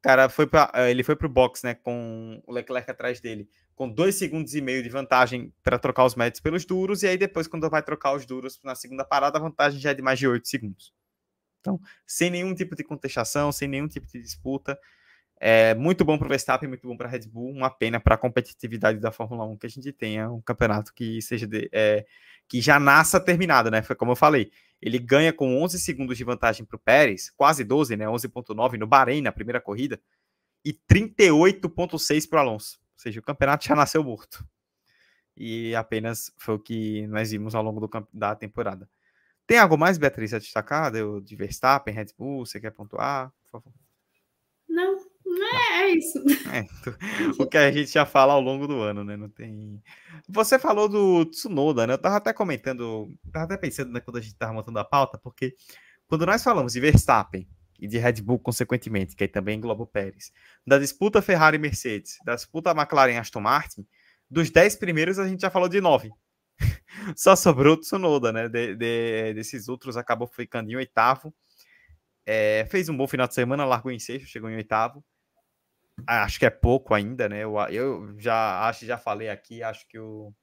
Cara, foi pra, eh, ele foi para o box, né, com o Leclerc atrás dele, com dois segundos e meio de vantagem para trocar os médios pelos duros, e aí depois, quando vai trocar os duros na segunda parada, a vantagem já é de mais de oito segundos. Então, sem nenhum tipo de contestação, sem nenhum tipo de disputa, é muito bom para o Verstappen, muito bom para a Red Bull, uma pena para a competitividade da Fórmula 1 que a gente tenha um campeonato que seja de, é, que já nasça terminado, né? Foi como eu falei, ele ganha com 11 segundos de vantagem para o Pérez, quase 12, né? 11.9 no Bahrein na primeira corrida e 38.6 para o Alonso. Ou seja, o campeonato já nasceu morto. E apenas foi o que nós vimos ao longo do, da temporada. Tem algo mais, Beatriz, a destacar de Verstappen, Red Bull? Você quer pontuar? Por favor. Não, é, é isso. É, o que a gente já fala ao longo do ano, né? Não tem. Você falou do Tsunoda, né? Eu tava até comentando, tava até pensando né, quando a gente tava montando a pauta, porque quando nós falamos de Verstappen e de Red Bull, consequentemente, que aí também engloba o Pérez, da disputa Ferrari Mercedes, da disputa McLaren Aston Martin, dos dez primeiros a gente já falou de nove. Só sobrou o Tsunoda, né? De, de, desses outros acabou ficando em oitavo. É, fez um bom final de semana, largou em sexto, chegou em oitavo acho que é pouco ainda, né? Eu, eu já acho, já falei aqui, acho que o,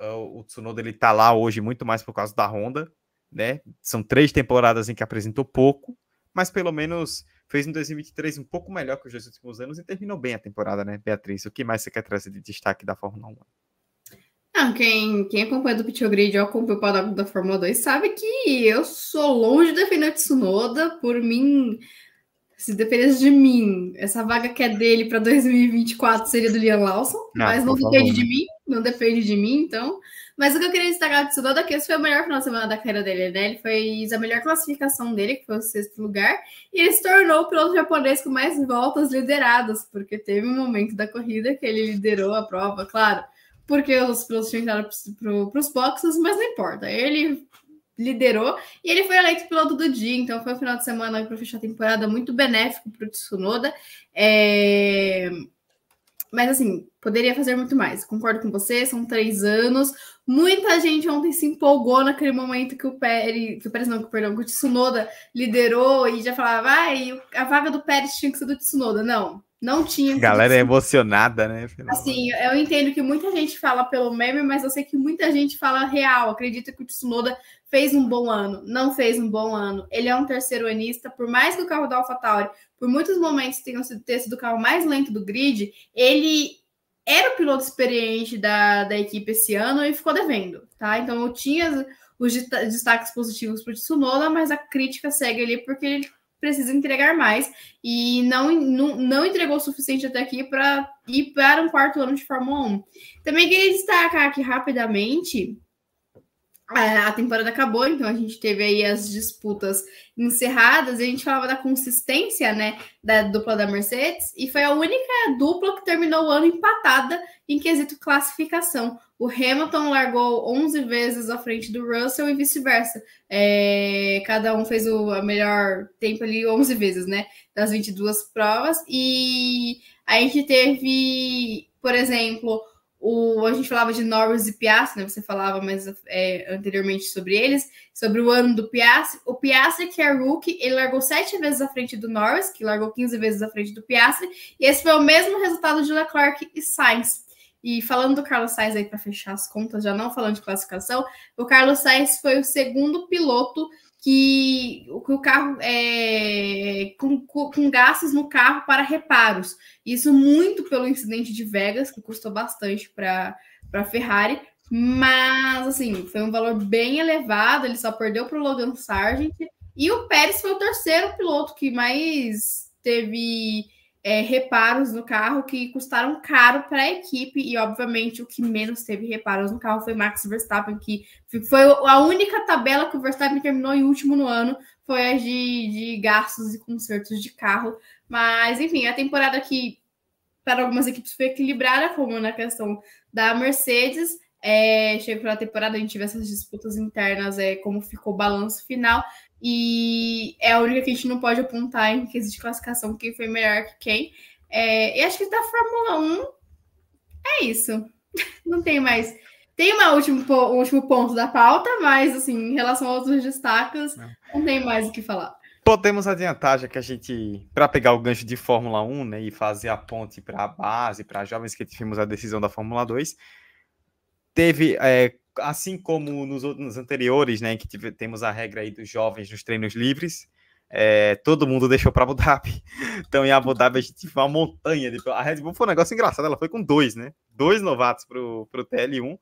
o, o Tsunoda ele tá lá hoje muito mais por causa da Honda, né? São três temporadas em que apresentou pouco, mas pelo menos fez em 2023 um pouco melhor que os dois últimos anos e terminou bem a temporada, né, Beatriz? O que mais você quer trazer de destaque da Fórmula 1? Não, quem, quem acompanha do Pit Grid ou acompanha o paddock da Fórmula 2 sabe que eu sou longe de defender o Tsunoda. Por mim, se dependesse de mim, essa vaga que é dele para 2024 seria do Liam Lawson, ah, mas não depende de mim, não depende de mim, então. Mas o que eu queria destacar do Tsunoda é que esse foi o melhor final de semana da carreira dele, né? Ele fez a melhor classificação dele, que foi o sexto lugar, e ele se tornou o piloto japonês com mais voltas lideradas, porque teve um momento da corrida que ele liderou a prova, claro, porque os pilotos tinham entrado para os boxes, mas não importa. Ele liderou e ele foi eleito piloto do dia, então foi um final de semana para fechar a temporada muito benéfico para o Tsunoda. É... Mas assim, poderia fazer muito mais. Concordo com você, são três anos. Muita gente ontem se empolgou naquele momento que o Pérez, que o Pérez não, que, perdão, que o Tsunoda liderou e já falava, vai, a vaga do Pérez tinha que ser do Tsunoda. Não, não tinha. Galera é emocionada, né? Assim, eu entendo que muita gente fala pelo meme, mas eu sei que muita gente fala real. Acredita que o Tsunoda fez um bom ano, não fez um bom ano. Ele é um terceiro anista, por mais que o carro da AlphaTauri, por muitos momentos tenha sido, ter sido o carro mais lento do grid, ele era o piloto experiente da, da equipe esse ano e ficou devendo, tá? Então eu tinha os destaques positivos para o Tsunoda, mas a crítica segue ali porque ele precisa entregar mais e não, não, não entregou o suficiente até aqui para ir para um quarto ano de Fórmula 1. Também queria destacar aqui rapidamente a temporada acabou, então a gente teve aí as disputas encerradas a gente falava da consistência, né, da dupla da Mercedes, e foi a única dupla que terminou o ano empatada em quesito classificação. O Hamilton largou 11 vezes à frente do Russell e vice-versa. É, cada um fez o melhor tempo ali 11 vezes, né, das 22 provas, e a gente teve, por exemplo, o, a gente falava de Norris e Piastri, né? Você falava mais é, anteriormente sobre eles, sobre o ano do Piastri. O Piastri, que é rookie, ele largou sete vezes à frente do Norris, que largou 15 vezes à frente do Piastri, e esse foi o mesmo resultado de Leclerc e Sainz. E falando do Carlos Sainz aí para fechar as contas, já não falando de classificação, o Carlos Sainz foi o segundo piloto que, o carro é, com, com gastos no carro para reparos. Isso muito pelo incidente de Vegas, que custou bastante para a Ferrari, mas assim, foi um valor bem elevado, ele só perdeu para o Logan Sargent, e o Pérez foi o terceiro piloto que mais teve é, reparos no carro que custaram caro para a equipe e, obviamente, o que menos teve reparos no carro foi Max Verstappen, que foi a única tabela que o Verstappen terminou em último no ano, foi a de, de gastos e consertos de carro. Mas, enfim, a temporada que para algumas equipes foi equilibrada, como na questão da Mercedes. É, chegou para a temporada, a gente vê essas disputas internas, é, como ficou o balanço final, e é a única que a gente não pode apontar em quesito de classificação quem foi melhor que quem. É, e acho que da Fórmula 1 é isso. Não tem mais. Tem uma último, um último ponto da pauta, mas assim, em relação a outros destaques, não, não tem mais o que falar. Podemos adiantar, já que a gente, para pegar o gancho de Fórmula 1 né, e fazer a ponte para a base, para jovens que tivemos a decisão da Fórmula 2, teve, é, assim como nos outros anteriores, né, que tive, temos a regra aí dos jovens nos treinos livres, é, todo mundo deixou para Abu Dhabi. Então, em Abu Dhabi, a gente foi uma montanha. De... A Red Bull foi um negócio engraçado, ela foi com dois, né? Dois novatos para o TL1.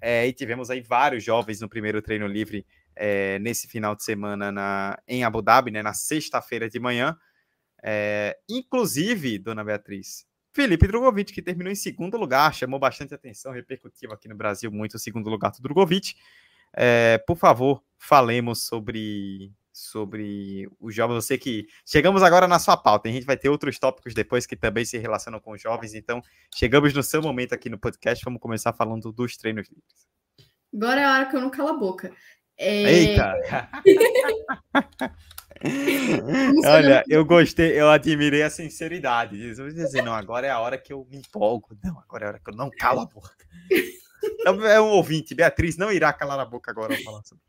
É, e tivemos aí vários jovens no primeiro treino livre é, nesse final de semana na, em Abu Dhabi, né? Na sexta-feira de manhã. Inclusive, dona Beatriz, Felipe Drogovic, que terminou em segundo lugar, chamou bastante atenção, repercutiu aqui no Brasil muito o segundo lugar do Drogovic. É, por favor, falemos sobre sobre os jovens. Sei que chegamos agora na sua pauta. A gente vai ter outros tópicos depois que também se relacionam com os jovens. Então, chegamos no seu momento aqui no podcast. Vamos começar falando dos treinos livres. Agora é a hora que eu não calo a boca. É... Eita! Olha, eu gostei, eu admirei a sinceridade. Eu vou dizer, não, agora é a hora que eu me empolgo. Não, agora é a hora que eu não calo a boca. É um ouvinte, Beatriz não irá calar a boca agora falar sobre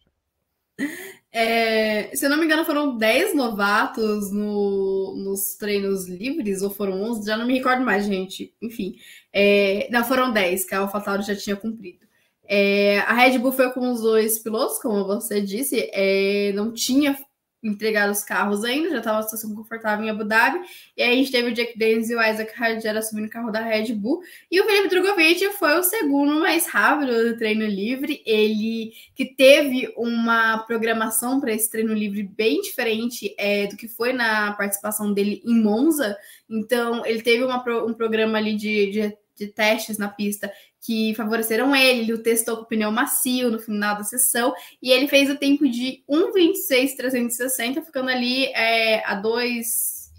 é, se eu não me engano, foram 10 novatos no, nos treinos livres, ou foram 11, já não me recordo mais, gente. Enfim, é, não, foram 10, que a AlphaTauri já tinha cumprido. É, a Red Bull foi com os dois pilotos, como você disse, é, não tinha entregar os carros ainda, já estava uma situação confortável em Abu Dhabi. E aí a gente teve o Jack Dennis e o Isaac Hardier assumindo o carro da Red Bull. E o Felipe Drogovic foi o segundo mais rápido do treino livre. Ele que teve uma programação para esse treino livre bem diferente é, do que foi na participação dele em Monza. Então, ele teve uma, um programa ali de, de de testes na pista que favoreceram ele. Ele o testou com pneu macio no final da sessão e ele fez o tempo de 1,26,360, ficando ali é, a dois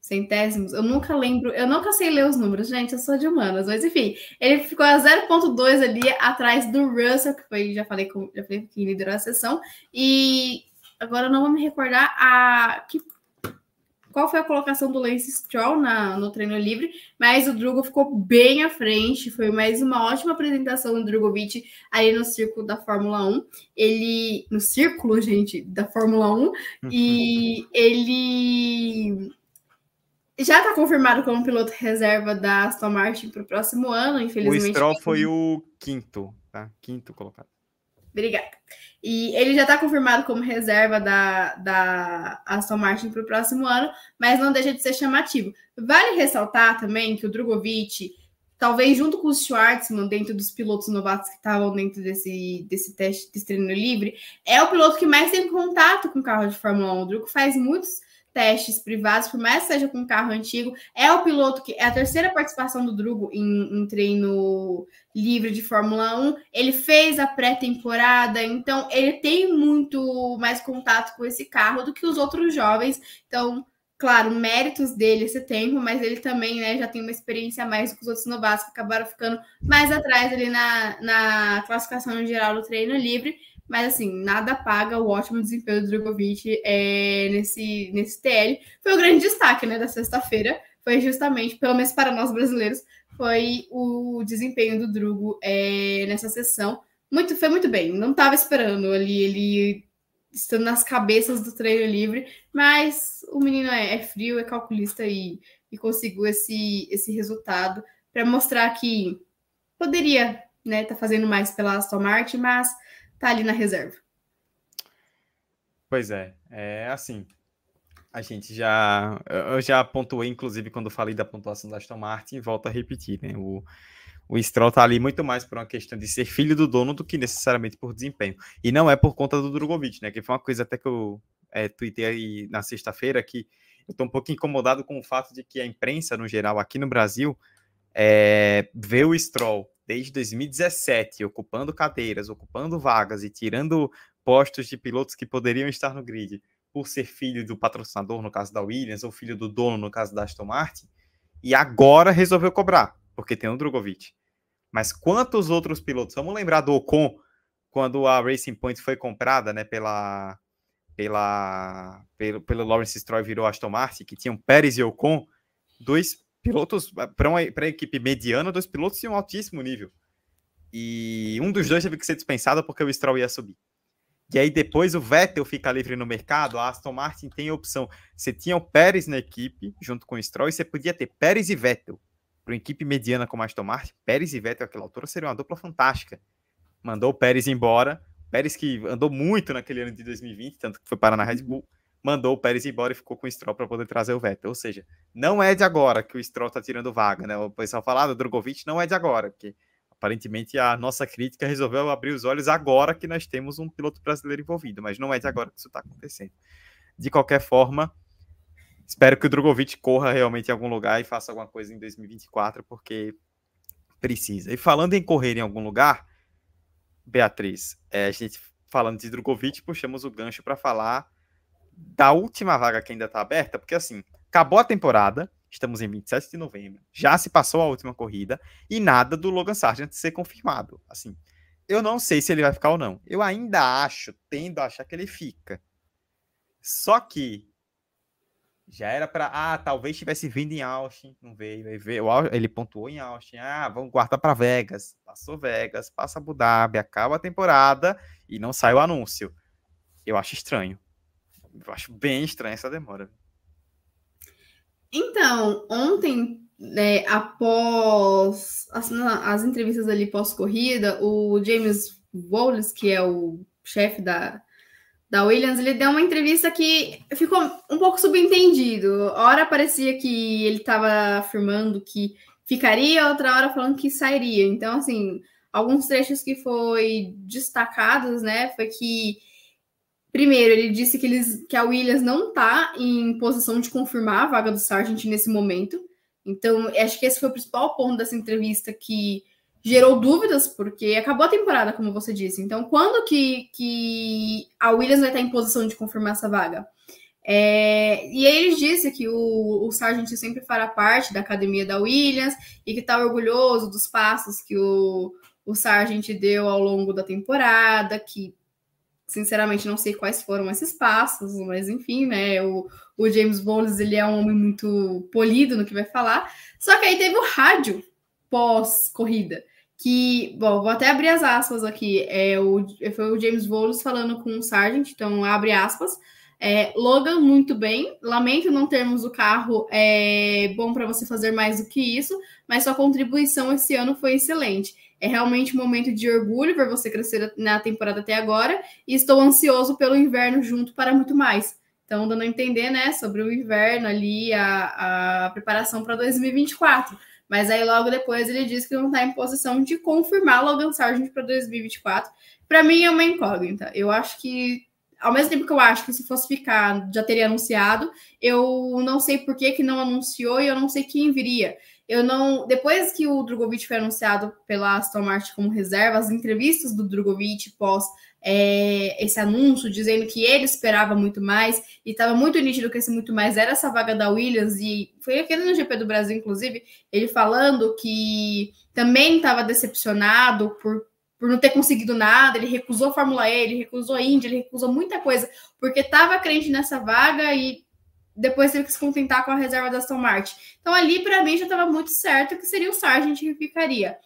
centésimos. Eu nunca lembro, eu nunca sei ler os números, gente, eu sou de humanas, mas enfim, ele ficou a 0,2 ali atrás do Russell, que foi, já falei, com, já falei que liderou a sessão, e agora eu não vou me recordar a que qual foi a colocação do Lance Stroll na, no treino livre, mas o Drugo ficou bem à frente. Foi mais uma ótima apresentação do Drogovic ali no círculo da Fórmula 1. Ele. No círculo, gente, da Fórmula 1. E ele já está confirmado como piloto reserva da Aston Martin para o próximo ano, infelizmente. O Stroll foi o quinto, tá? Quinto colocado. Obrigada. E ele já está confirmado como reserva da, da Aston Martin para o próximo ano, mas não deixa de ser chamativo. Vale ressaltar também que o Drogovic, talvez junto com o Schwartzman, dentro dos pilotos novatos que estavam dentro desse, desse teste, de treino livre, é o piloto que mais tem contato com o carro de Fórmula 1. O Drugo faz muitos testes privados, por mais que seja com um carro antigo, é o piloto que é a terceira participação do Drugo em, em treino livre de Fórmula 1. Ele fez a pré-temporada, então ele tem muito mais contato com esse carro do que os outros jovens. Então, claro, méritos dele esse tempo, mas ele também né, já tem uma experiência a mais do que os outros novatos que acabaram ficando mais atrás ali na, na classificação geral do treino livre. Mas, assim, nada paga o ótimo desempenho do Drogovic é, nesse, nesse TL. Foi o grande destaque né, da sexta-feira. Foi justamente, pelo menos para nós brasileiros, foi o desempenho do Drugo é, nessa sessão. Muito, foi muito bem. Não estava esperando ali ele estando nas cabeças do treino livre, mas o menino é, é frio, é calculista e, e conseguiu esse, esse resultado para mostrar que poderia né, tá fazendo mais pela Aston Martin, mas tá ali na reserva. Pois é, é assim. A gente já. Eu já pontuei, inclusive, quando falei da pontuação da Aston Martin, volto a repetir, né? O, o Stroll tá ali muito mais por uma questão de ser filho do dono do que necessariamente por desempenho. E não é por conta do Drogovic, né? Que foi uma coisa até que eu é, tuitei na sexta-feira que eu tô um pouco incomodado com o fato de que a imprensa, no geral, aqui no Brasil, é, vê o Stroll desde 2017, ocupando cadeiras, ocupando vagas e tirando postos de pilotos que poderiam estar no grid por ser filho do patrocinador, no caso da Williams, ou filho do dono, no caso da Aston Martin, e agora resolveu cobrar, porque tem o Drogovic. Mas quantos outros pilotos? Vamos lembrar do Ocon, quando a Racing Point foi comprada, né, pela pela pelo, pelo Lawrence Stroll virou Aston Martin, que tinham Pérez e Ocon, dois pilotos para uma para equipe mediana, dois pilotos de um altíssimo nível. E um dos dois teve que ser dispensado porque o Stroll ia subir. E aí depois o Vettel fica livre no mercado, a Aston Martin tem a opção. Você tinha o Pérez na equipe, junto com o Stroll, e você podia ter Pérez e Vettel. Para uma equipe mediana como a Aston Martin, Pérez e Vettel àquela altura seria uma dupla fantástica. Mandou o Pérez embora, Pérez que andou muito naquele ano de 2020, tanto que foi parar na Red Bull, mandou o Pérez embora e ficou com o Stroll para poder trazer o Vettel. Ou seja, não é de agora que o Stroll está tirando vaga, né? O pessoal fala ah, do Drogovic não é de agora, porque Aparentemente, a nossa crítica resolveu abrir os olhos agora que nós temos um piloto brasileiro envolvido, mas não é de agora que isso está acontecendo. De qualquer forma, espero que o Drogovic corra realmente em algum lugar e faça alguma coisa em 2024, porque precisa. E falando em correr em algum lugar, Beatriz, é, a gente falando de Drogovic, puxamos o gancho para falar da última vaga que ainda está aberta, porque assim, acabou a temporada, Estamos em 27 de novembro. Já se passou a última corrida e nada do Logan Sargent ser confirmado. Assim, eu não sei se ele vai ficar ou não. Eu ainda acho, tendo a achar que ele fica. Só que já era para ah, talvez tivesse vindo em Austin, não veio, ele pontuou em Austin. Ah, vamos guardar para Vegas. Passou Vegas, passa Abu Dhabi, acaba a temporada e não sai o anúncio. Eu acho estranho. Eu acho bem estranha essa demora. Então, ontem, né, após as, as, entrevistas ali pós-corrida, o James Wallace, que é o chefe da, da Williams, ele deu uma entrevista que ficou um pouco subentendido. Hora parecia que ele estava afirmando que ficaria, outra hora falando que sairia. Então, assim, alguns trechos que foi destacados, né, foi que Primeiro, ele disse que, eles, que a Williams não está em posição de confirmar a vaga do Sargent nesse momento. Então, acho que esse foi o principal ponto dessa entrevista que gerou dúvidas, porque acabou a temporada, como você disse. Então, quando que, que a Williams vai estar em posição de confirmar essa vaga? É, e ele disse que o, o Sargent sempre fará parte da academia da Williams e que está orgulhoso dos passos que o, o Sargent deu ao longo da temporada, que Sinceramente, não sei quais foram esses passos, mas enfim, né? O, o James Bowles ele é um homem muito polido no que vai falar. Só que aí teve o rádio pós-corrida, que, bom, vou até abrir as aspas aqui. É, o, foi o James Bowles falando com o Sargent, então abre aspas. É, Logan, muito bem. Lamento não termos o carro é, bom para você fazer mais do que isso, mas sua contribuição esse ano foi excelente. É realmente um momento de orgulho ver você crescer na temporada até agora e estou ansioso pelo inverno junto para muito mais. Então, dando a entender, né, sobre o inverno ali, a, a preparação para 2024. Mas aí logo depois ele diz que não está em posição de confirmar Logan Sargent para 2024. Para mim é uma incógnita. Eu acho que, ao mesmo tempo que eu acho que se fosse ficar, já teria anunciado, eu não sei por que, que não anunciou e eu não sei quem viria. Eu não. Depois que o Drogovic foi anunciado pela Aston Martin como reserva, as entrevistas do Drogovic pós é, esse anúncio, dizendo que ele esperava muito mais, e estava muito nítido que esse muito mais era essa vaga da Williams, e foi aquele no GP do Brasil, inclusive, ele falando que também estava decepcionado por, por não ter conseguido nada, ele recusou a Fórmula E, ele recusou a Indy, ele recusou muita coisa, porque estava crente nessa vaga e depois teve que se contentar com a reserva da Aston Martin. Então ali para mim já estava muito certo que seria o Sargent que ficaria.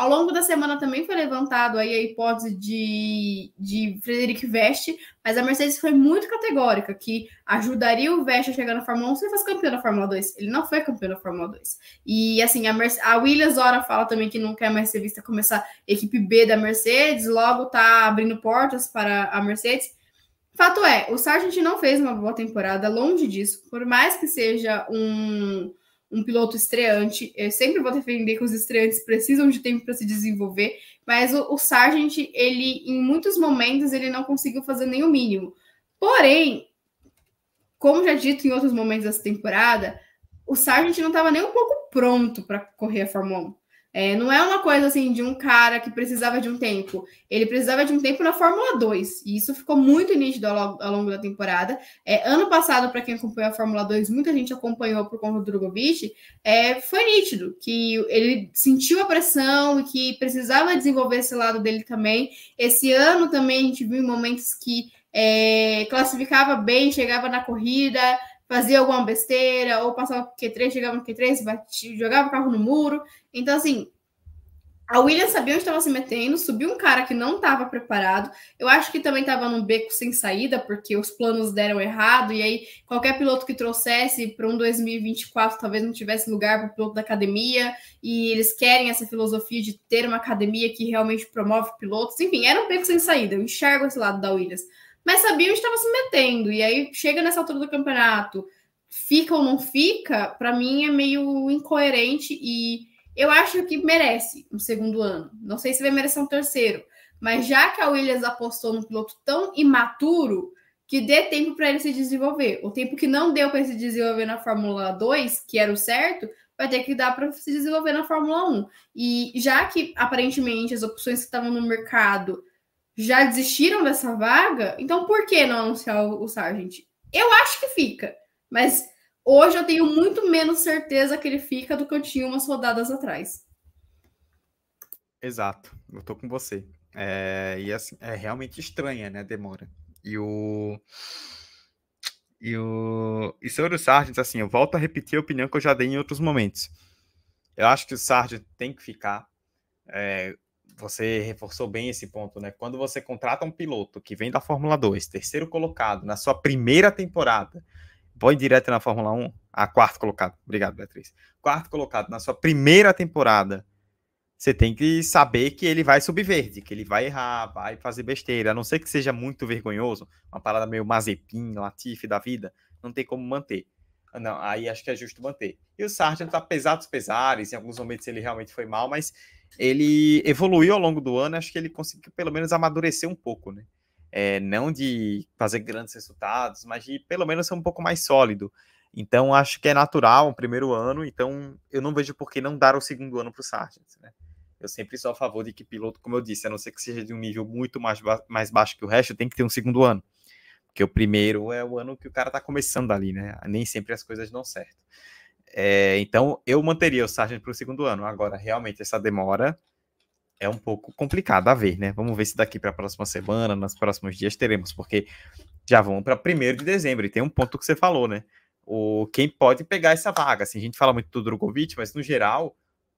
Ao longo da semana também foi levantado aí a hipótese de, de Frederic Veste, mas a Mercedes foi muito categórica, que ajudaria o Veste a chegar na Fórmula 1 se ele fosse campeão da Fórmula 2. Ele não foi campeão da Fórmula 2. E assim, a, Mercedes, a Williams ora fala também que não quer mais ser vista como essa equipe B da Mercedes, logo tá abrindo portas para a Mercedes. Fato é, o Sargent não fez uma boa temporada, longe disso. Por mais que seja um, um piloto estreante, eu sempre vou defender que os estreantes precisam de tempo para se desenvolver, mas o, o Sargent, ele, em muitos momentos, ele não conseguiu fazer nem o mínimo. Porém, como já dito em outros momentos dessa temporada, o Sargent não estava nem um pouco pronto para correr a Fórmula 1. É, não é uma coisa assim de um cara que precisava de um tempo. Ele precisava de um tempo na Fórmula 2. E isso ficou muito nítido ao, ao longo da temporada. É, ano passado, para quem acompanhou a Fórmula 2, muita gente acompanhou por conta do Drogovic. É, foi nítido que ele sentiu a pressão e que precisava desenvolver esse lado dele também. Esse ano também a gente viu momentos que é, classificava bem, chegava na corrida, fazia alguma besteira, ou passava por Q3, chegava no Q3, batia, jogava o carro no muro. Então, assim, a Williams sabia onde estava se metendo, subiu um cara que não estava preparado. Eu acho que também estava num beco sem saída, porque os planos deram errado, e aí qualquer piloto que trouxesse para um 2024 talvez não tivesse lugar para o piloto da academia, e eles querem essa filosofia de ter uma academia que realmente promove pilotos. Enfim, era um beco sem saída. Eu enxergo esse lado da Williams mas sabia onde estava se metendo. E aí chega nessa altura do campeonato, fica ou não fica, para mim é meio incoerente e eu acho que merece um segundo ano. Não sei se vai merecer um terceiro, mas já que a Williams apostou num piloto tão imaturo, que dê tempo para ele se desenvolver. O tempo que não deu para ele se desenvolver na Fórmula 2, que era o certo, vai ter que dar para se desenvolver na Fórmula 1. E já que aparentemente as opções que estavam no mercado já desistiram dessa vaga, então por que não anunciar o, Sargent? Eu acho que fica, mas hoje eu tenho muito menos certeza que ele fica do que eu tinha umas rodadas atrás. Exato, eu tô com você. É, e assim, é realmente estranha, né, demora. E o. E o. E sobre o Sargent, assim, eu volto a repetir a opinião que eu já dei em outros momentos. Eu acho que o Sargent tem que ficar. É, você reforçou bem esse ponto, né? Quando você contrata um piloto que vem da Fórmula 2, terceiro colocado na sua primeira temporada, põe direto na Fórmula 1, a quarto colocado, obrigado, Beatriz. Quarto colocado na sua primeira temporada, você tem que saber que ele vai subir verde, que ele vai errar, vai fazer besteira, a não ser que seja muito vergonhoso, uma parada meio Mazepin, Latifi da vida, não tem como manter. Não, aí acho que é justo manter. E o Sargent, apesar dos pesares, em alguns momentos ele realmente foi mal, mas ele evoluiu ao longo do ano, acho que ele conseguiu pelo menos amadurecer um pouco, né? É, não de fazer grandes resultados, mas de pelo menos ser um pouco mais sólido. Então, acho que é natural um primeiro ano, então eu não vejo por que não dar o segundo ano para o Sargent, né? Eu sempre sou a favor de que piloto, como eu disse, a não ser que seja de um nível muito mais, ba mais baixo que o resto, tem que ter um segundo ano. Porque o primeiro é o ano que o cara está começando ali, né? Nem sempre as coisas dão certo. É, então, eu manteria o Sargent para o segundo ano. Agora, realmente, essa demora é um pouco complicada a ver, né? Vamos ver se daqui para a próxima semana, nos próximos dias teremos, porque já vamos para 1 de dezembro. E tem um ponto que você falou, né? O, quem pode pegar essa vaga? Assim, a gente fala muito do Drogovic, mas no geral,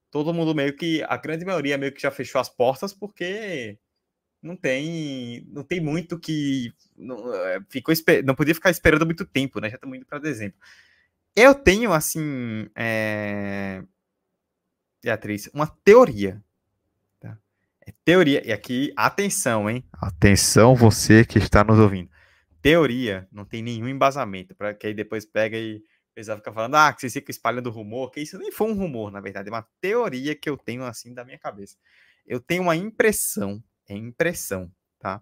todo mundo meio que, a grande maioria meio que já fechou as portas, porque não tem não tem muito que não, é, ficou não podia ficar esperando muito tempo, né? Já estamos indo para dezembro. Eu tenho, assim, é... Beatriz, uma teoria. É teoria, e aqui, atenção, hein? Atenção, você que está nos ouvindo. Teoria não tem nenhum embasamento, para que aí depois pega e o pessoal fica falando, ah, que vocês ficam espalhando rumor, que isso nem foi um rumor, na verdade, é uma teoria que eu tenho, assim, da minha cabeça. Eu tenho uma impressão, é impressão, tá?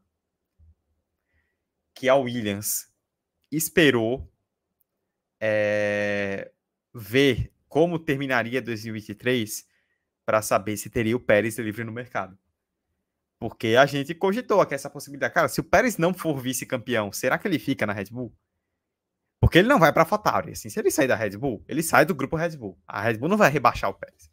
Que a Williams esperou é, ver como terminaria 2023 para saber se teria o Pérez livre no mercado. Porque a gente cogitou aqui essa possibilidade. Cara, se o Pérez não for vice-campeão, será que ele fica na Red Bull? Porque ele não vai para a AlphaTauri. Assim, se ele sair da Red Bull, ele sai do grupo Red Bull. A Red Bull não vai rebaixar o Pérez.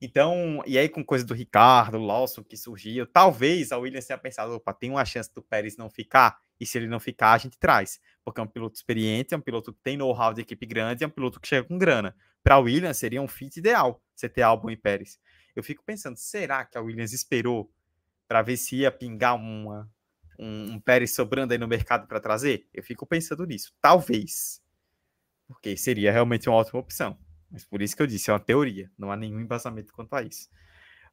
Então, e aí com coisa do Ricardo, Lawson que surgiu, talvez a Williams tenha pensado, opa, tem uma chance do Pérez não ficar, e se ele não ficar, a gente traz. Porque é um piloto experiente, é um piloto que tem know-how de equipe grande, é um piloto que chega com grana. Para a Williams seria um fit ideal, você ter Albon e Pérez. Eu fico pensando, será que a Williams esperou para ver se ia pingar uma, um, um Pérez sobrando aí no mercado para trazer? Eu fico pensando nisso. Talvez. Porque seria realmente uma ótima opção. Mas por isso que eu disse, é uma teoria, não há nenhum embasamento quanto a isso.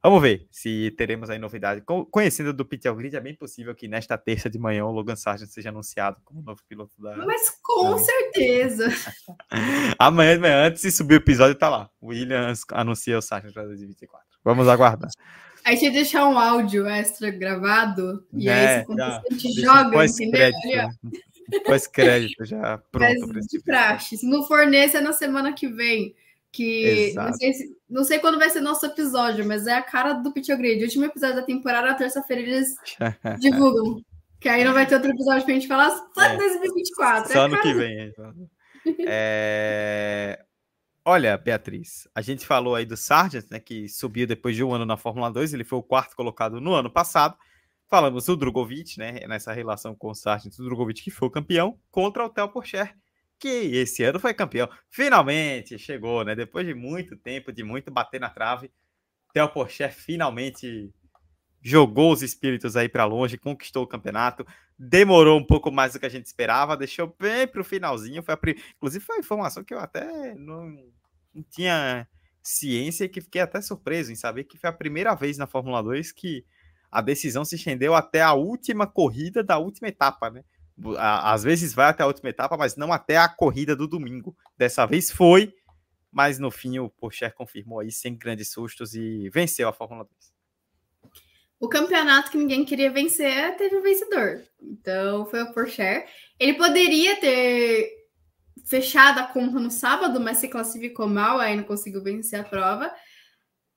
Vamos ver se teremos aí novidade. Conhecendo do Pit Grid, é bem possível que nesta terça de manhã o Logan Sargent seja anunciado como novo piloto da. Mas com da certeza! Amanhã de manhã, antes de subir o episódio, tá lá. Williams anuncia o Sargent para 2024. Vamos aguardar. Aí você deixar um áudio extra gravado e é, aí você já, a gente joga, entendeu? Pós-crédito já pronto. Mas de praxe. Se não forneça é na semana que vem. Que não sei, se, não sei, quando vai ser nosso episódio, mas é a cara do Pit Grid. O último episódio da temporada, terça-feira, eles divulgam. Que aí não vai ter outro episódio pra gente falar só em é. 2024. Só é ano que vem. É... Olha, Beatriz, a gente falou aí do Sargent, né, que subiu depois de um ano na Fórmula 2, ele foi o quarto colocado no ano passado. Falamos do Drogovic, né, nessa relação com o Sargent, o Drogovic que foi o campeão, contra o Theo Porcher, que esse ano foi campeão. Finalmente chegou, né, depois de muito tempo, de muito bater na trave, Theo Porcher finalmente jogou os espíritos aí para longe, conquistou o campeonato, demorou um pouco mais do que a gente esperava, deixou bem para o finalzinho. Foi a... Inclusive, foi uma informação que eu até não, não tinha ciência que fiquei até surpreso em saber que foi a primeira vez na Fórmula 2 que a decisão se estendeu até a última corrida da última etapa, né? Às vezes vai até a última etapa, mas não até a corrida do domingo. Dessa vez foi, mas no fim o Pocher confirmou aí sem grandes sustos e venceu a Fórmula 2 o campeonato que ninguém queria vencer teve um vencedor. Então foi o Porsche. Ele poderia ter fechado a conta no sábado, mas se classificou mal, aí não conseguiu vencer a prova.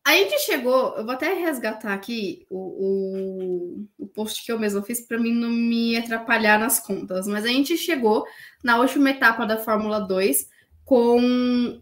A gente chegou, eu vou até resgatar aqui o, o, o post que eu mesmo fiz para mim não me atrapalhar nas contas, mas a gente chegou na última etapa da Fórmula 2 com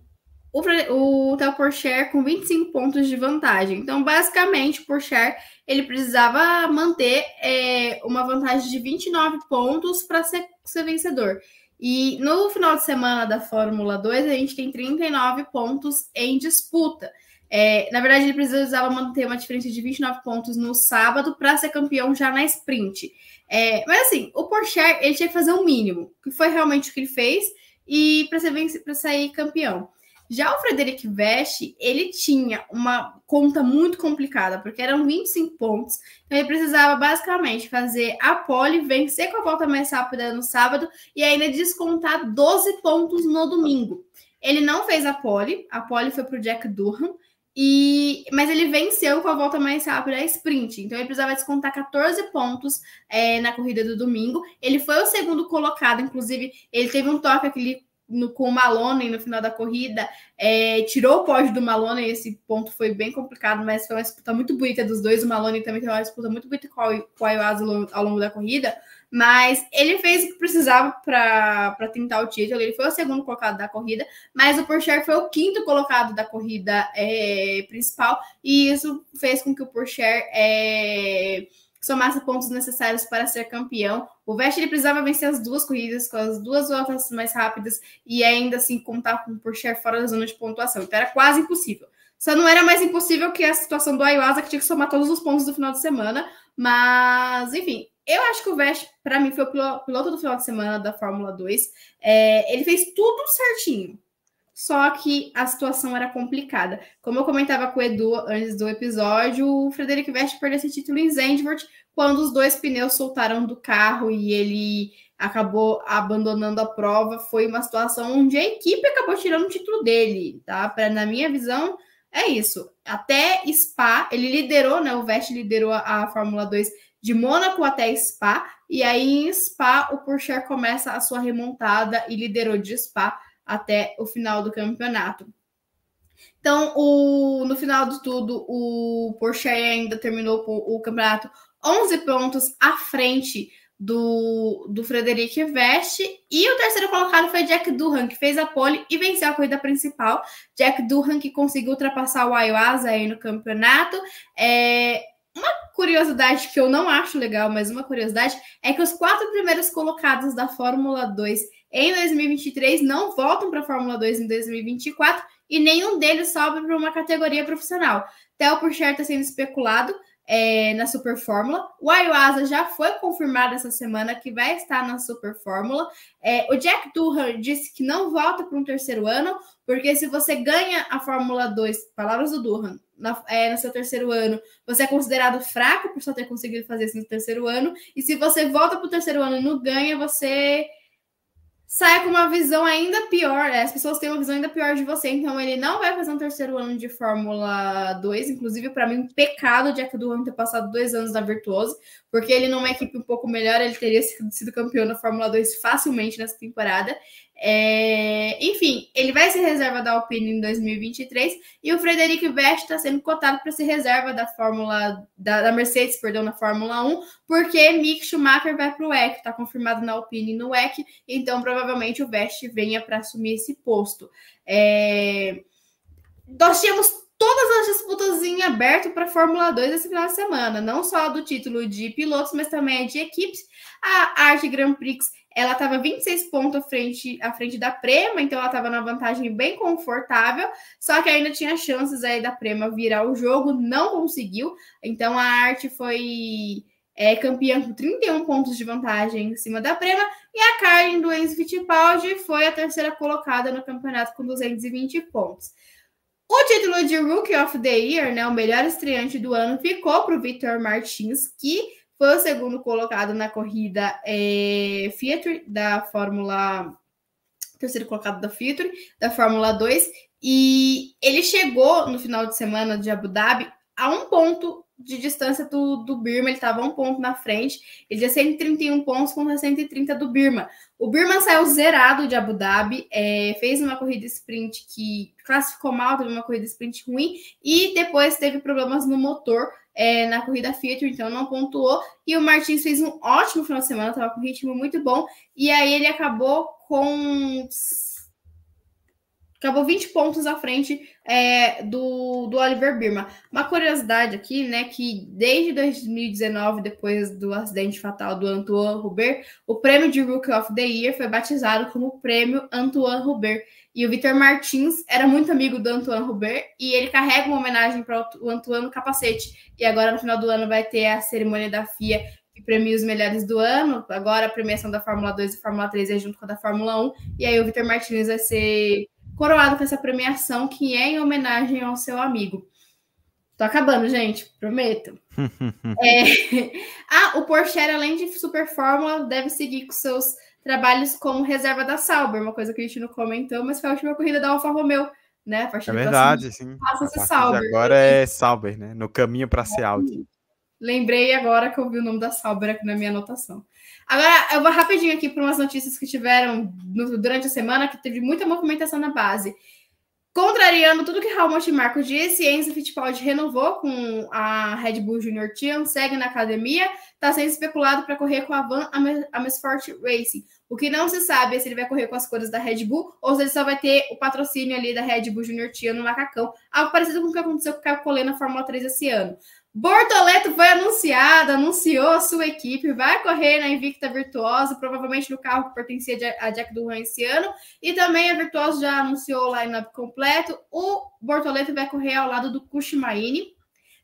o, o Theo Porcher com 25 pontos de vantagem. Então, basicamente, o Porcher ele precisava manter é, uma vantagem de 29 pontos para ser, ser vencedor. E no final de semana da Fórmula 2, a gente tem 39 pontos em disputa. É, na verdade, ele precisava manter uma diferença de 29 pontos no sábado para ser campeão já na sprint. É, mas assim, o Porsche ele tinha que fazer o um mínimo, que foi realmente o que ele fez, e para sair campeão. Já o Frederic Veste, ele tinha uma conta muito complicada, porque eram 25 pontos. Então ele precisava basicamente fazer a pole, vencer com a volta mais rápida no sábado e ainda descontar 12 pontos no domingo. Ele não fez a pole, a pole foi para o Jack Durham, e, mas ele venceu com a volta mais rápida a sprint. Então ele precisava descontar 14 pontos é, na corrida do domingo. Ele foi o segundo colocado, inclusive ele teve um toque aquele no, com o Malone no final da corrida, é, tirou o pódio do Malone, esse ponto foi bem complicado, mas foi uma disputa muito bonita dos dois. O Malone também teve uma disputa muito bonita com, o Ayuaz ao longo da corrida, mas ele fez o que precisava para tentar o título. Ele foi o segundo colocado da corrida, mas o Porsche foi o quinto colocado da corrida é, principal, e isso fez com que o Porsche. É, somasse pontos necessários para ser campeão. O Vettel precisava vencer as duas corridas com as duas voltas mais rápidas e ainda assim contar com o Porsche fora da zona de pontuação. Então era quase impossível. Só não era mais impossível que a situação do Ayuasa, que tinha que somar todos os pontos do final de semana. Mas, enfim, eu acho que o Vettel, para mim, foi o piloto do final de semana da Fórmula 2. É, ele fez tudo certinho só que a situação era complicada. Como eu comentava com o Edu antes do episódio, o Frederic Veste perdeu esse título em Zandvoort quando os dois pneus soltaram do carro e ele acabou abandonando a prova. Foi uma situação onde a equipe acabou tirando o título dele, tá? Pra, na minha visão, é isso. Até Spa, ele liderou, né? O Veste liderou a, a Fórmula 2 de Mônaco até Spa, e aí em Spa o Porsche começa a sua remontada e liderou de Spa até o final do campeonato. Então, o, no final de tudo, o Porsche ainda terminou o, campeonato 11 pontos à frente do, do Frederic Veste. E o terceiro colocado foi Jack Durham, que fez a pole e venceu a corrida principal. Jack Durham que conseguiu ultrapassar o Ayuasa aí no campeonato. É, uma curiosidade que eu não acho legal, mas uma curiosidade, é que os quatro primeiros colocados da Fórmula 2 em 2023 não voltam para a Fórmula 2 em 2024 e nenhum deles sobe para uma categoria profissional. Theo Pourchaire está sendo especulado é, na Super Fórmula. O Ayuasa já foi confirmado essa semana que vai estar na Super Fórmula. É, o Jack Durham disse que não volta para um terceiro ano, porque se você ganha a Fórmula 2, palavras do Durham, na, é, no seu terceiro ano, você é considerado fraco por só ter conseguido fazer isso no terceiro ano. E se você volta para o terceiro ano e não ganha, você sai com uma visão ainda pior. Né? As pessoas têm uma visão ainda pior de você. Então, ele não vai fazer um terceiro ano de Fórmula 2. Inclusive, para mim, um pecado Jack Durham ter passado dois anos na Virtuoso, porque ele, numa equipe um pouco melhor, ele teria sido campeão da Fórmula 2 facilmente nessa temporada. É, enfim, ele vai ser reserva da Alpine em 2023 e o Frederic Vest está sendo cotado para ser reserva da Fórmula da, da, Mercedes, perdão, na Fórmula 1, porque Mick Schumacher vai para o WEC, está confirmado na Alpine no WEC, então provavelmente o Vest venha para assumir esse posto. É, nós tínhamos todas as disputas em aberto para a Fórmula 2 esse final de semana, não só do título de pilotos, mas também de equipes. A Arte Grand Prix ela estava 26 pontos à frente, à frente da Prema, então ela estava na vantagem bem confortável, só que ainda tinha chances aí da Prema virar o jogo, não conseguiu. Então a Arte foi é, campeã com 31 pontos de vantagem em cima da Prema, e a Karen do Enzo Fittipaldi foi a terceira colocada no campeonato com 220 pontos. O título de Rookie of the Year, né, o melhor estreante do ano, ficou para o Victor Martins, que foi o segundo colocado na corrida é, da Fórmula. Terceiro colocado da Fiat, da Fórmula 2. E ele chegou no final de semana de Abu Dhabi a um ponto de distância do, do Birma, ele estava um ponto na frente, ele tinha 131 pontos contra 130 do Birma. O Birma saiu zerado de Abu Dhabi, é, fez uma corrida sprint que classificou mal, teve uma corrida sprint ruim, e depois teve problemas no motor é, na corrida Fiat, então não pontuou. E o Martins fez um ótimo final de semana, estava com um ritmo muito bom, e aí ele acabou com acabou 20 pontos à frente é, do, do Oliver Birma. Uma curiosidade aqui, né, que desde 2019, depois do acidente fatal do Antoine Hubert, o prêmio de Rookie of the Year foi batizado como prêmio Antoine Hubert. E o Vitor Martins era muito amigo do Antoine Hubert e ele carrega uma homenagem para o Antoine no capacete. E agora, no final do ano, vai ter a cerimônia da FIA que premia os melhores do ano. Agora a premiação da Fórmula 2 e Fórmula 3 é junto com a da Fórmula 1. E aí o Vitor Martins vai ser coroado com essa premiação que é em homenagem ao seu amigo. Tô acabando, gente, prometo. é... Ah, o Porsche, além de Super Fórmula, deve seguir com seus trabalhos como reserva da Sauber, uma coisa que a gente não comentou, mas foi a última corrida da Alfa Romeo, né? é verdade, sim. Passa-se Sauber. Agora é Sauber, né? No caminho para ser Audi. Lembrei agora que eu vi o nome da Sauber aqui na minha anotação. Agora, eu vou rapidinho aqui para umas notícias que tiveram no, durante a semana, que teve muita movimentação na base. Contrariando tudo que Helmut Marko disse, Enzo Fittipaldi renovou com a Red Bull Junior Team, segue na academia, está sendo especulado para correr com a Van Amersfoort Racing. O que não se sabe é se ele vai correr com as cores da Red Bull ou se ele só vai ter o patrocínio ali da Red Bull Junior Team no macacão, algo parecido com o que aconteceu com o Caio Collet na Fórmula 3 esse ano. Bortoleto foi anunciado, anunciou a sua equipe, vai correr na Invicta Virtuosa, provavelmente no carro que pertencia a Jack Durham esse ano, e também a Virtuosa já anunciou o line-up completo. O Bortoleto vai correr ao lado do Kushimaini.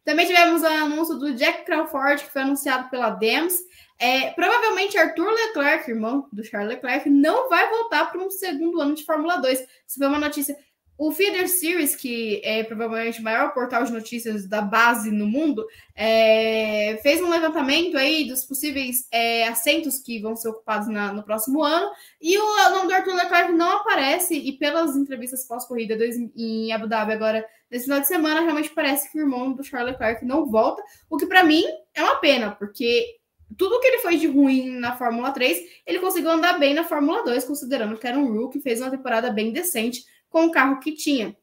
Também tivemos o anúncio do Jack Crawford, que foi anunciado pela Dems. É, provavelmente Arthur Leclerc, irmão do Charles Leclerc, não vai voltar para um segundo ano de Fórmula 2. Isso foi uma notícia o Feeder Series, que é provavelmente o maior portal de notícias da base no mundo, é, fez um levantamento aí dos possíveis é, assentos que vão ser ocupados na, no próximo ano, e o nome do Arthur Leclerc não aparece, e pelas entrevistas pós-corrida em Abu Dhabi agora, nesse final de semana, realmente parece que o irmão do Charles Leclerc não volta, o que para mim é uma pena, porque tudo que ele foi de ruim na Fórmula 3, ele conseguiu andar bem na Fórmula 2, considerando que era um rookie, fez uma temporada bem decente, com o carro que tinha.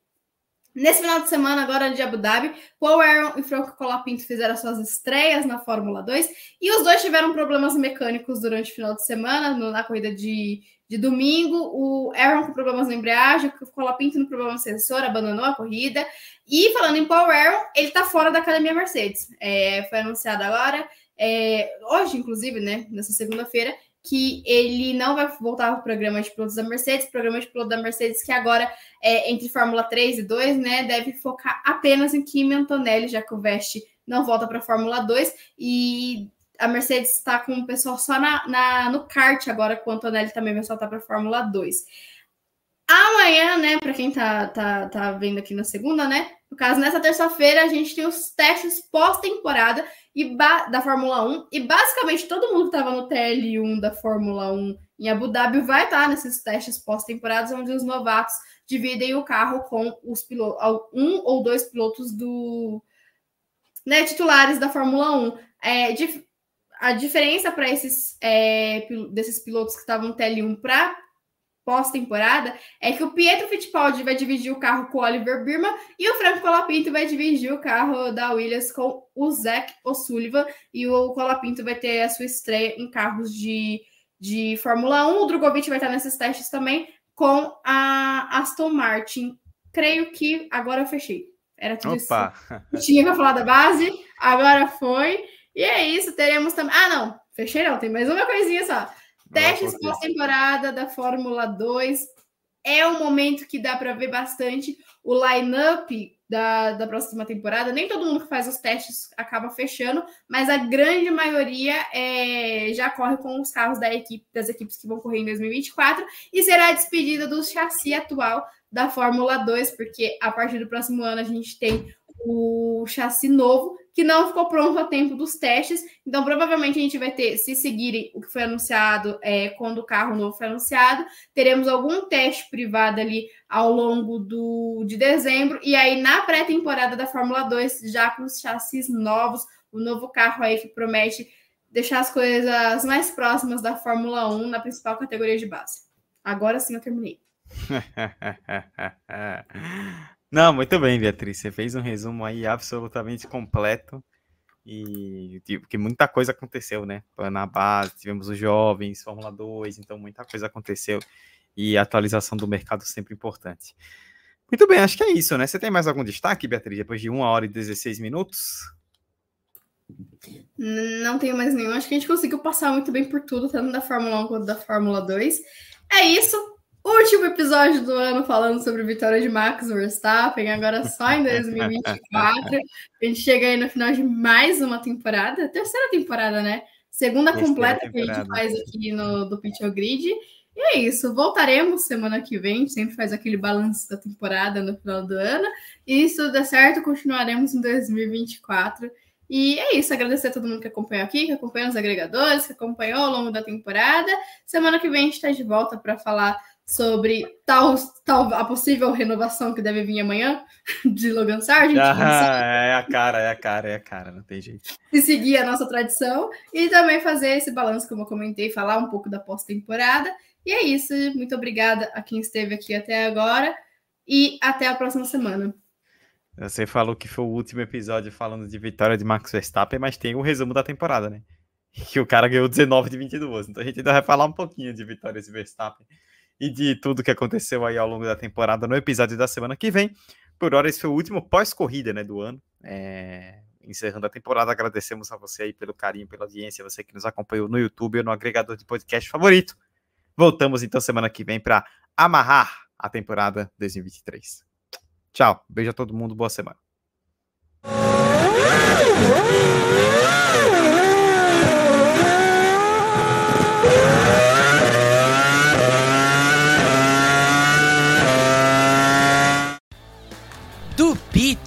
Nesse final de semana, agora de Abu Dhabi, Paul Aaron e Franco Colapinto fizeram suas estreias na Fórmula 2 e os dois tiveram problemas mecânicos durante o final de semana, no, na corrida de, de domingo. O Aaron com problemas na embreagem, o Colapinto no problema sensor, abandonou a corrida. E falando em Paul Aaron, ele está fora da academia Mercedes. É, foi anunciado agora, é, hoje, inclusive, né, nessa segunda-feira, que ele não vai voltar para o programa de pilotos da Mercedes, programa de piloto da Mercedes que agora é entre Fórmula 3 e 2, né, deve focar apenas em Kimi Antonelli, já que o Veste não volta para a Fórmula 2 e a Mercedes está com o pessoal só na, na, no kart agora, com o Antonelli também vai soltar para a Fórmula 2. Amanhã, né, para quem tá, tá, tá vendo aqui na segunda, né, no caso, nessa terça-feira, a gente tem os testes pós-temporada e da Fórmula 1. E basicamente todo mundo que estava no TL1 da Fórmula 1 em Abu Dhabi vai estar nesses testes pós-temporadas, onde os novatos dividem o carro com os pilotos, um ou dois pilotos do né, titulares da Fórmula 1. É, a diferença para esses é, desses pilotos que estavam no TL1 para pós-temporada é que o Pietro Fittipaldi vai dividir o carro com o Oliver Birman e o Franco Colapinto vai dividir o carro da Williams com o Zach O'Sullivan e o Colapinto vai ter a sua estreia em carros de, de Fórmula 1. O Drogovic vai estar nesses testes também com a Aston Martin. Creio que agora eu fechei. Era tudo Opa. isso. Tinha para falar da base, agora foi. E é isso, teremos também. Ah, não, fechei não, tem mais uma coisinha só. Testes pós-temporada da Fórmula 2. É um momento que dá para ver bastante o line-up da, da próxima temporada. Nem todo mundo que faz os testes acaba fechando, mas a grande maioria é, já corre com os carros da equipe, das equipes que vão correr em 2024 e será a despedida do chassi atual da Fórmula 2, porque a partir do próximo ano a gente tem o chassi novo que não ficou pronto a tempo dos testes. Então, provavelmente a gente vai ter, se seguirem o que foi anunciado é, quando o carro novo foi anunciado, teremos algum teste privado ali ao longo do, de dezembro. E aí, na pré-temporada da Fórmula 2, já com os chassis novos, o novo carro aí que promete deixar as coisas mais próximas da Fórmula 1 na principal categoria de base. Agora sim eu terminei. Não, muito bem, Beatriz. Você fez um resumo aí absolutamente completo. E tipo, que muita coisa aconteceu, né? Na base, tivemos os jovens, Fórmula 2, então muita coisa aconteceu. E a atualização do mercado sempre importante. Muito bem, acho que é isso, né? Você tem mais algum destaque, Beatriz, depois de 1 hora e 16 minutos? Não tenho mais nenhum. Acho que a gente conseguiu passar muito bem por tudo, tanto da Fórmula 1 quanto da Fórmula 2. É isso último episódio do ano falando sobre vitória de Max Verstappen, agora só em 2024. a gente chega aí no final de mais uma temporada, terceira temporada, né? Segunda terceira completa temporada. que a gente faz aqui no do Pit Grid. E é isso, voltaremos semana que vem, a gente sempre faz aquele balanço da temporada no final do ano. E se tudo der certo, continuaremos em 2024. E é isso, agradecer a todo mundo que acompanhou aqui, que acompanhou os agregadores, que acompanhou ao longo da temporada. Semana que vem a gente está de volta para falar sobre tal, tal a possível renovação que deve vir amanhã de Logan Sargent. Ah, é a cara, é a cara, é a cara, não tem jeito. E seguir a nossa tradição e também fazer esse balanço, como eu comentei, falar um pouco da pós-temporada. E é isso, muito obrigada a quem esteve aqui até agora e até a próxima semana. Você falou que foi o último episódio falando de vitória de Max Verstappen, mas tem o resumo da temporada, né? Que o cara ganhou 19 de 22. Então a gente ainda vai falar um pouquinho de vitórias de Verstappen e de tudo que aconteceu aí ao longo da temporada no episódio da semana que vem. Por hora, esse foi o último pós-corrida né, do ano. É... Encerrando a temporada, agradecemos a você aí pelo carinho, pela audiência, você que nos acompanhou no YouTube ou no agregador de podcast favorito. Voltamos então semana que vem para amarrar a temporada 2023. Tchau, beijo a todo mundo, boa semana.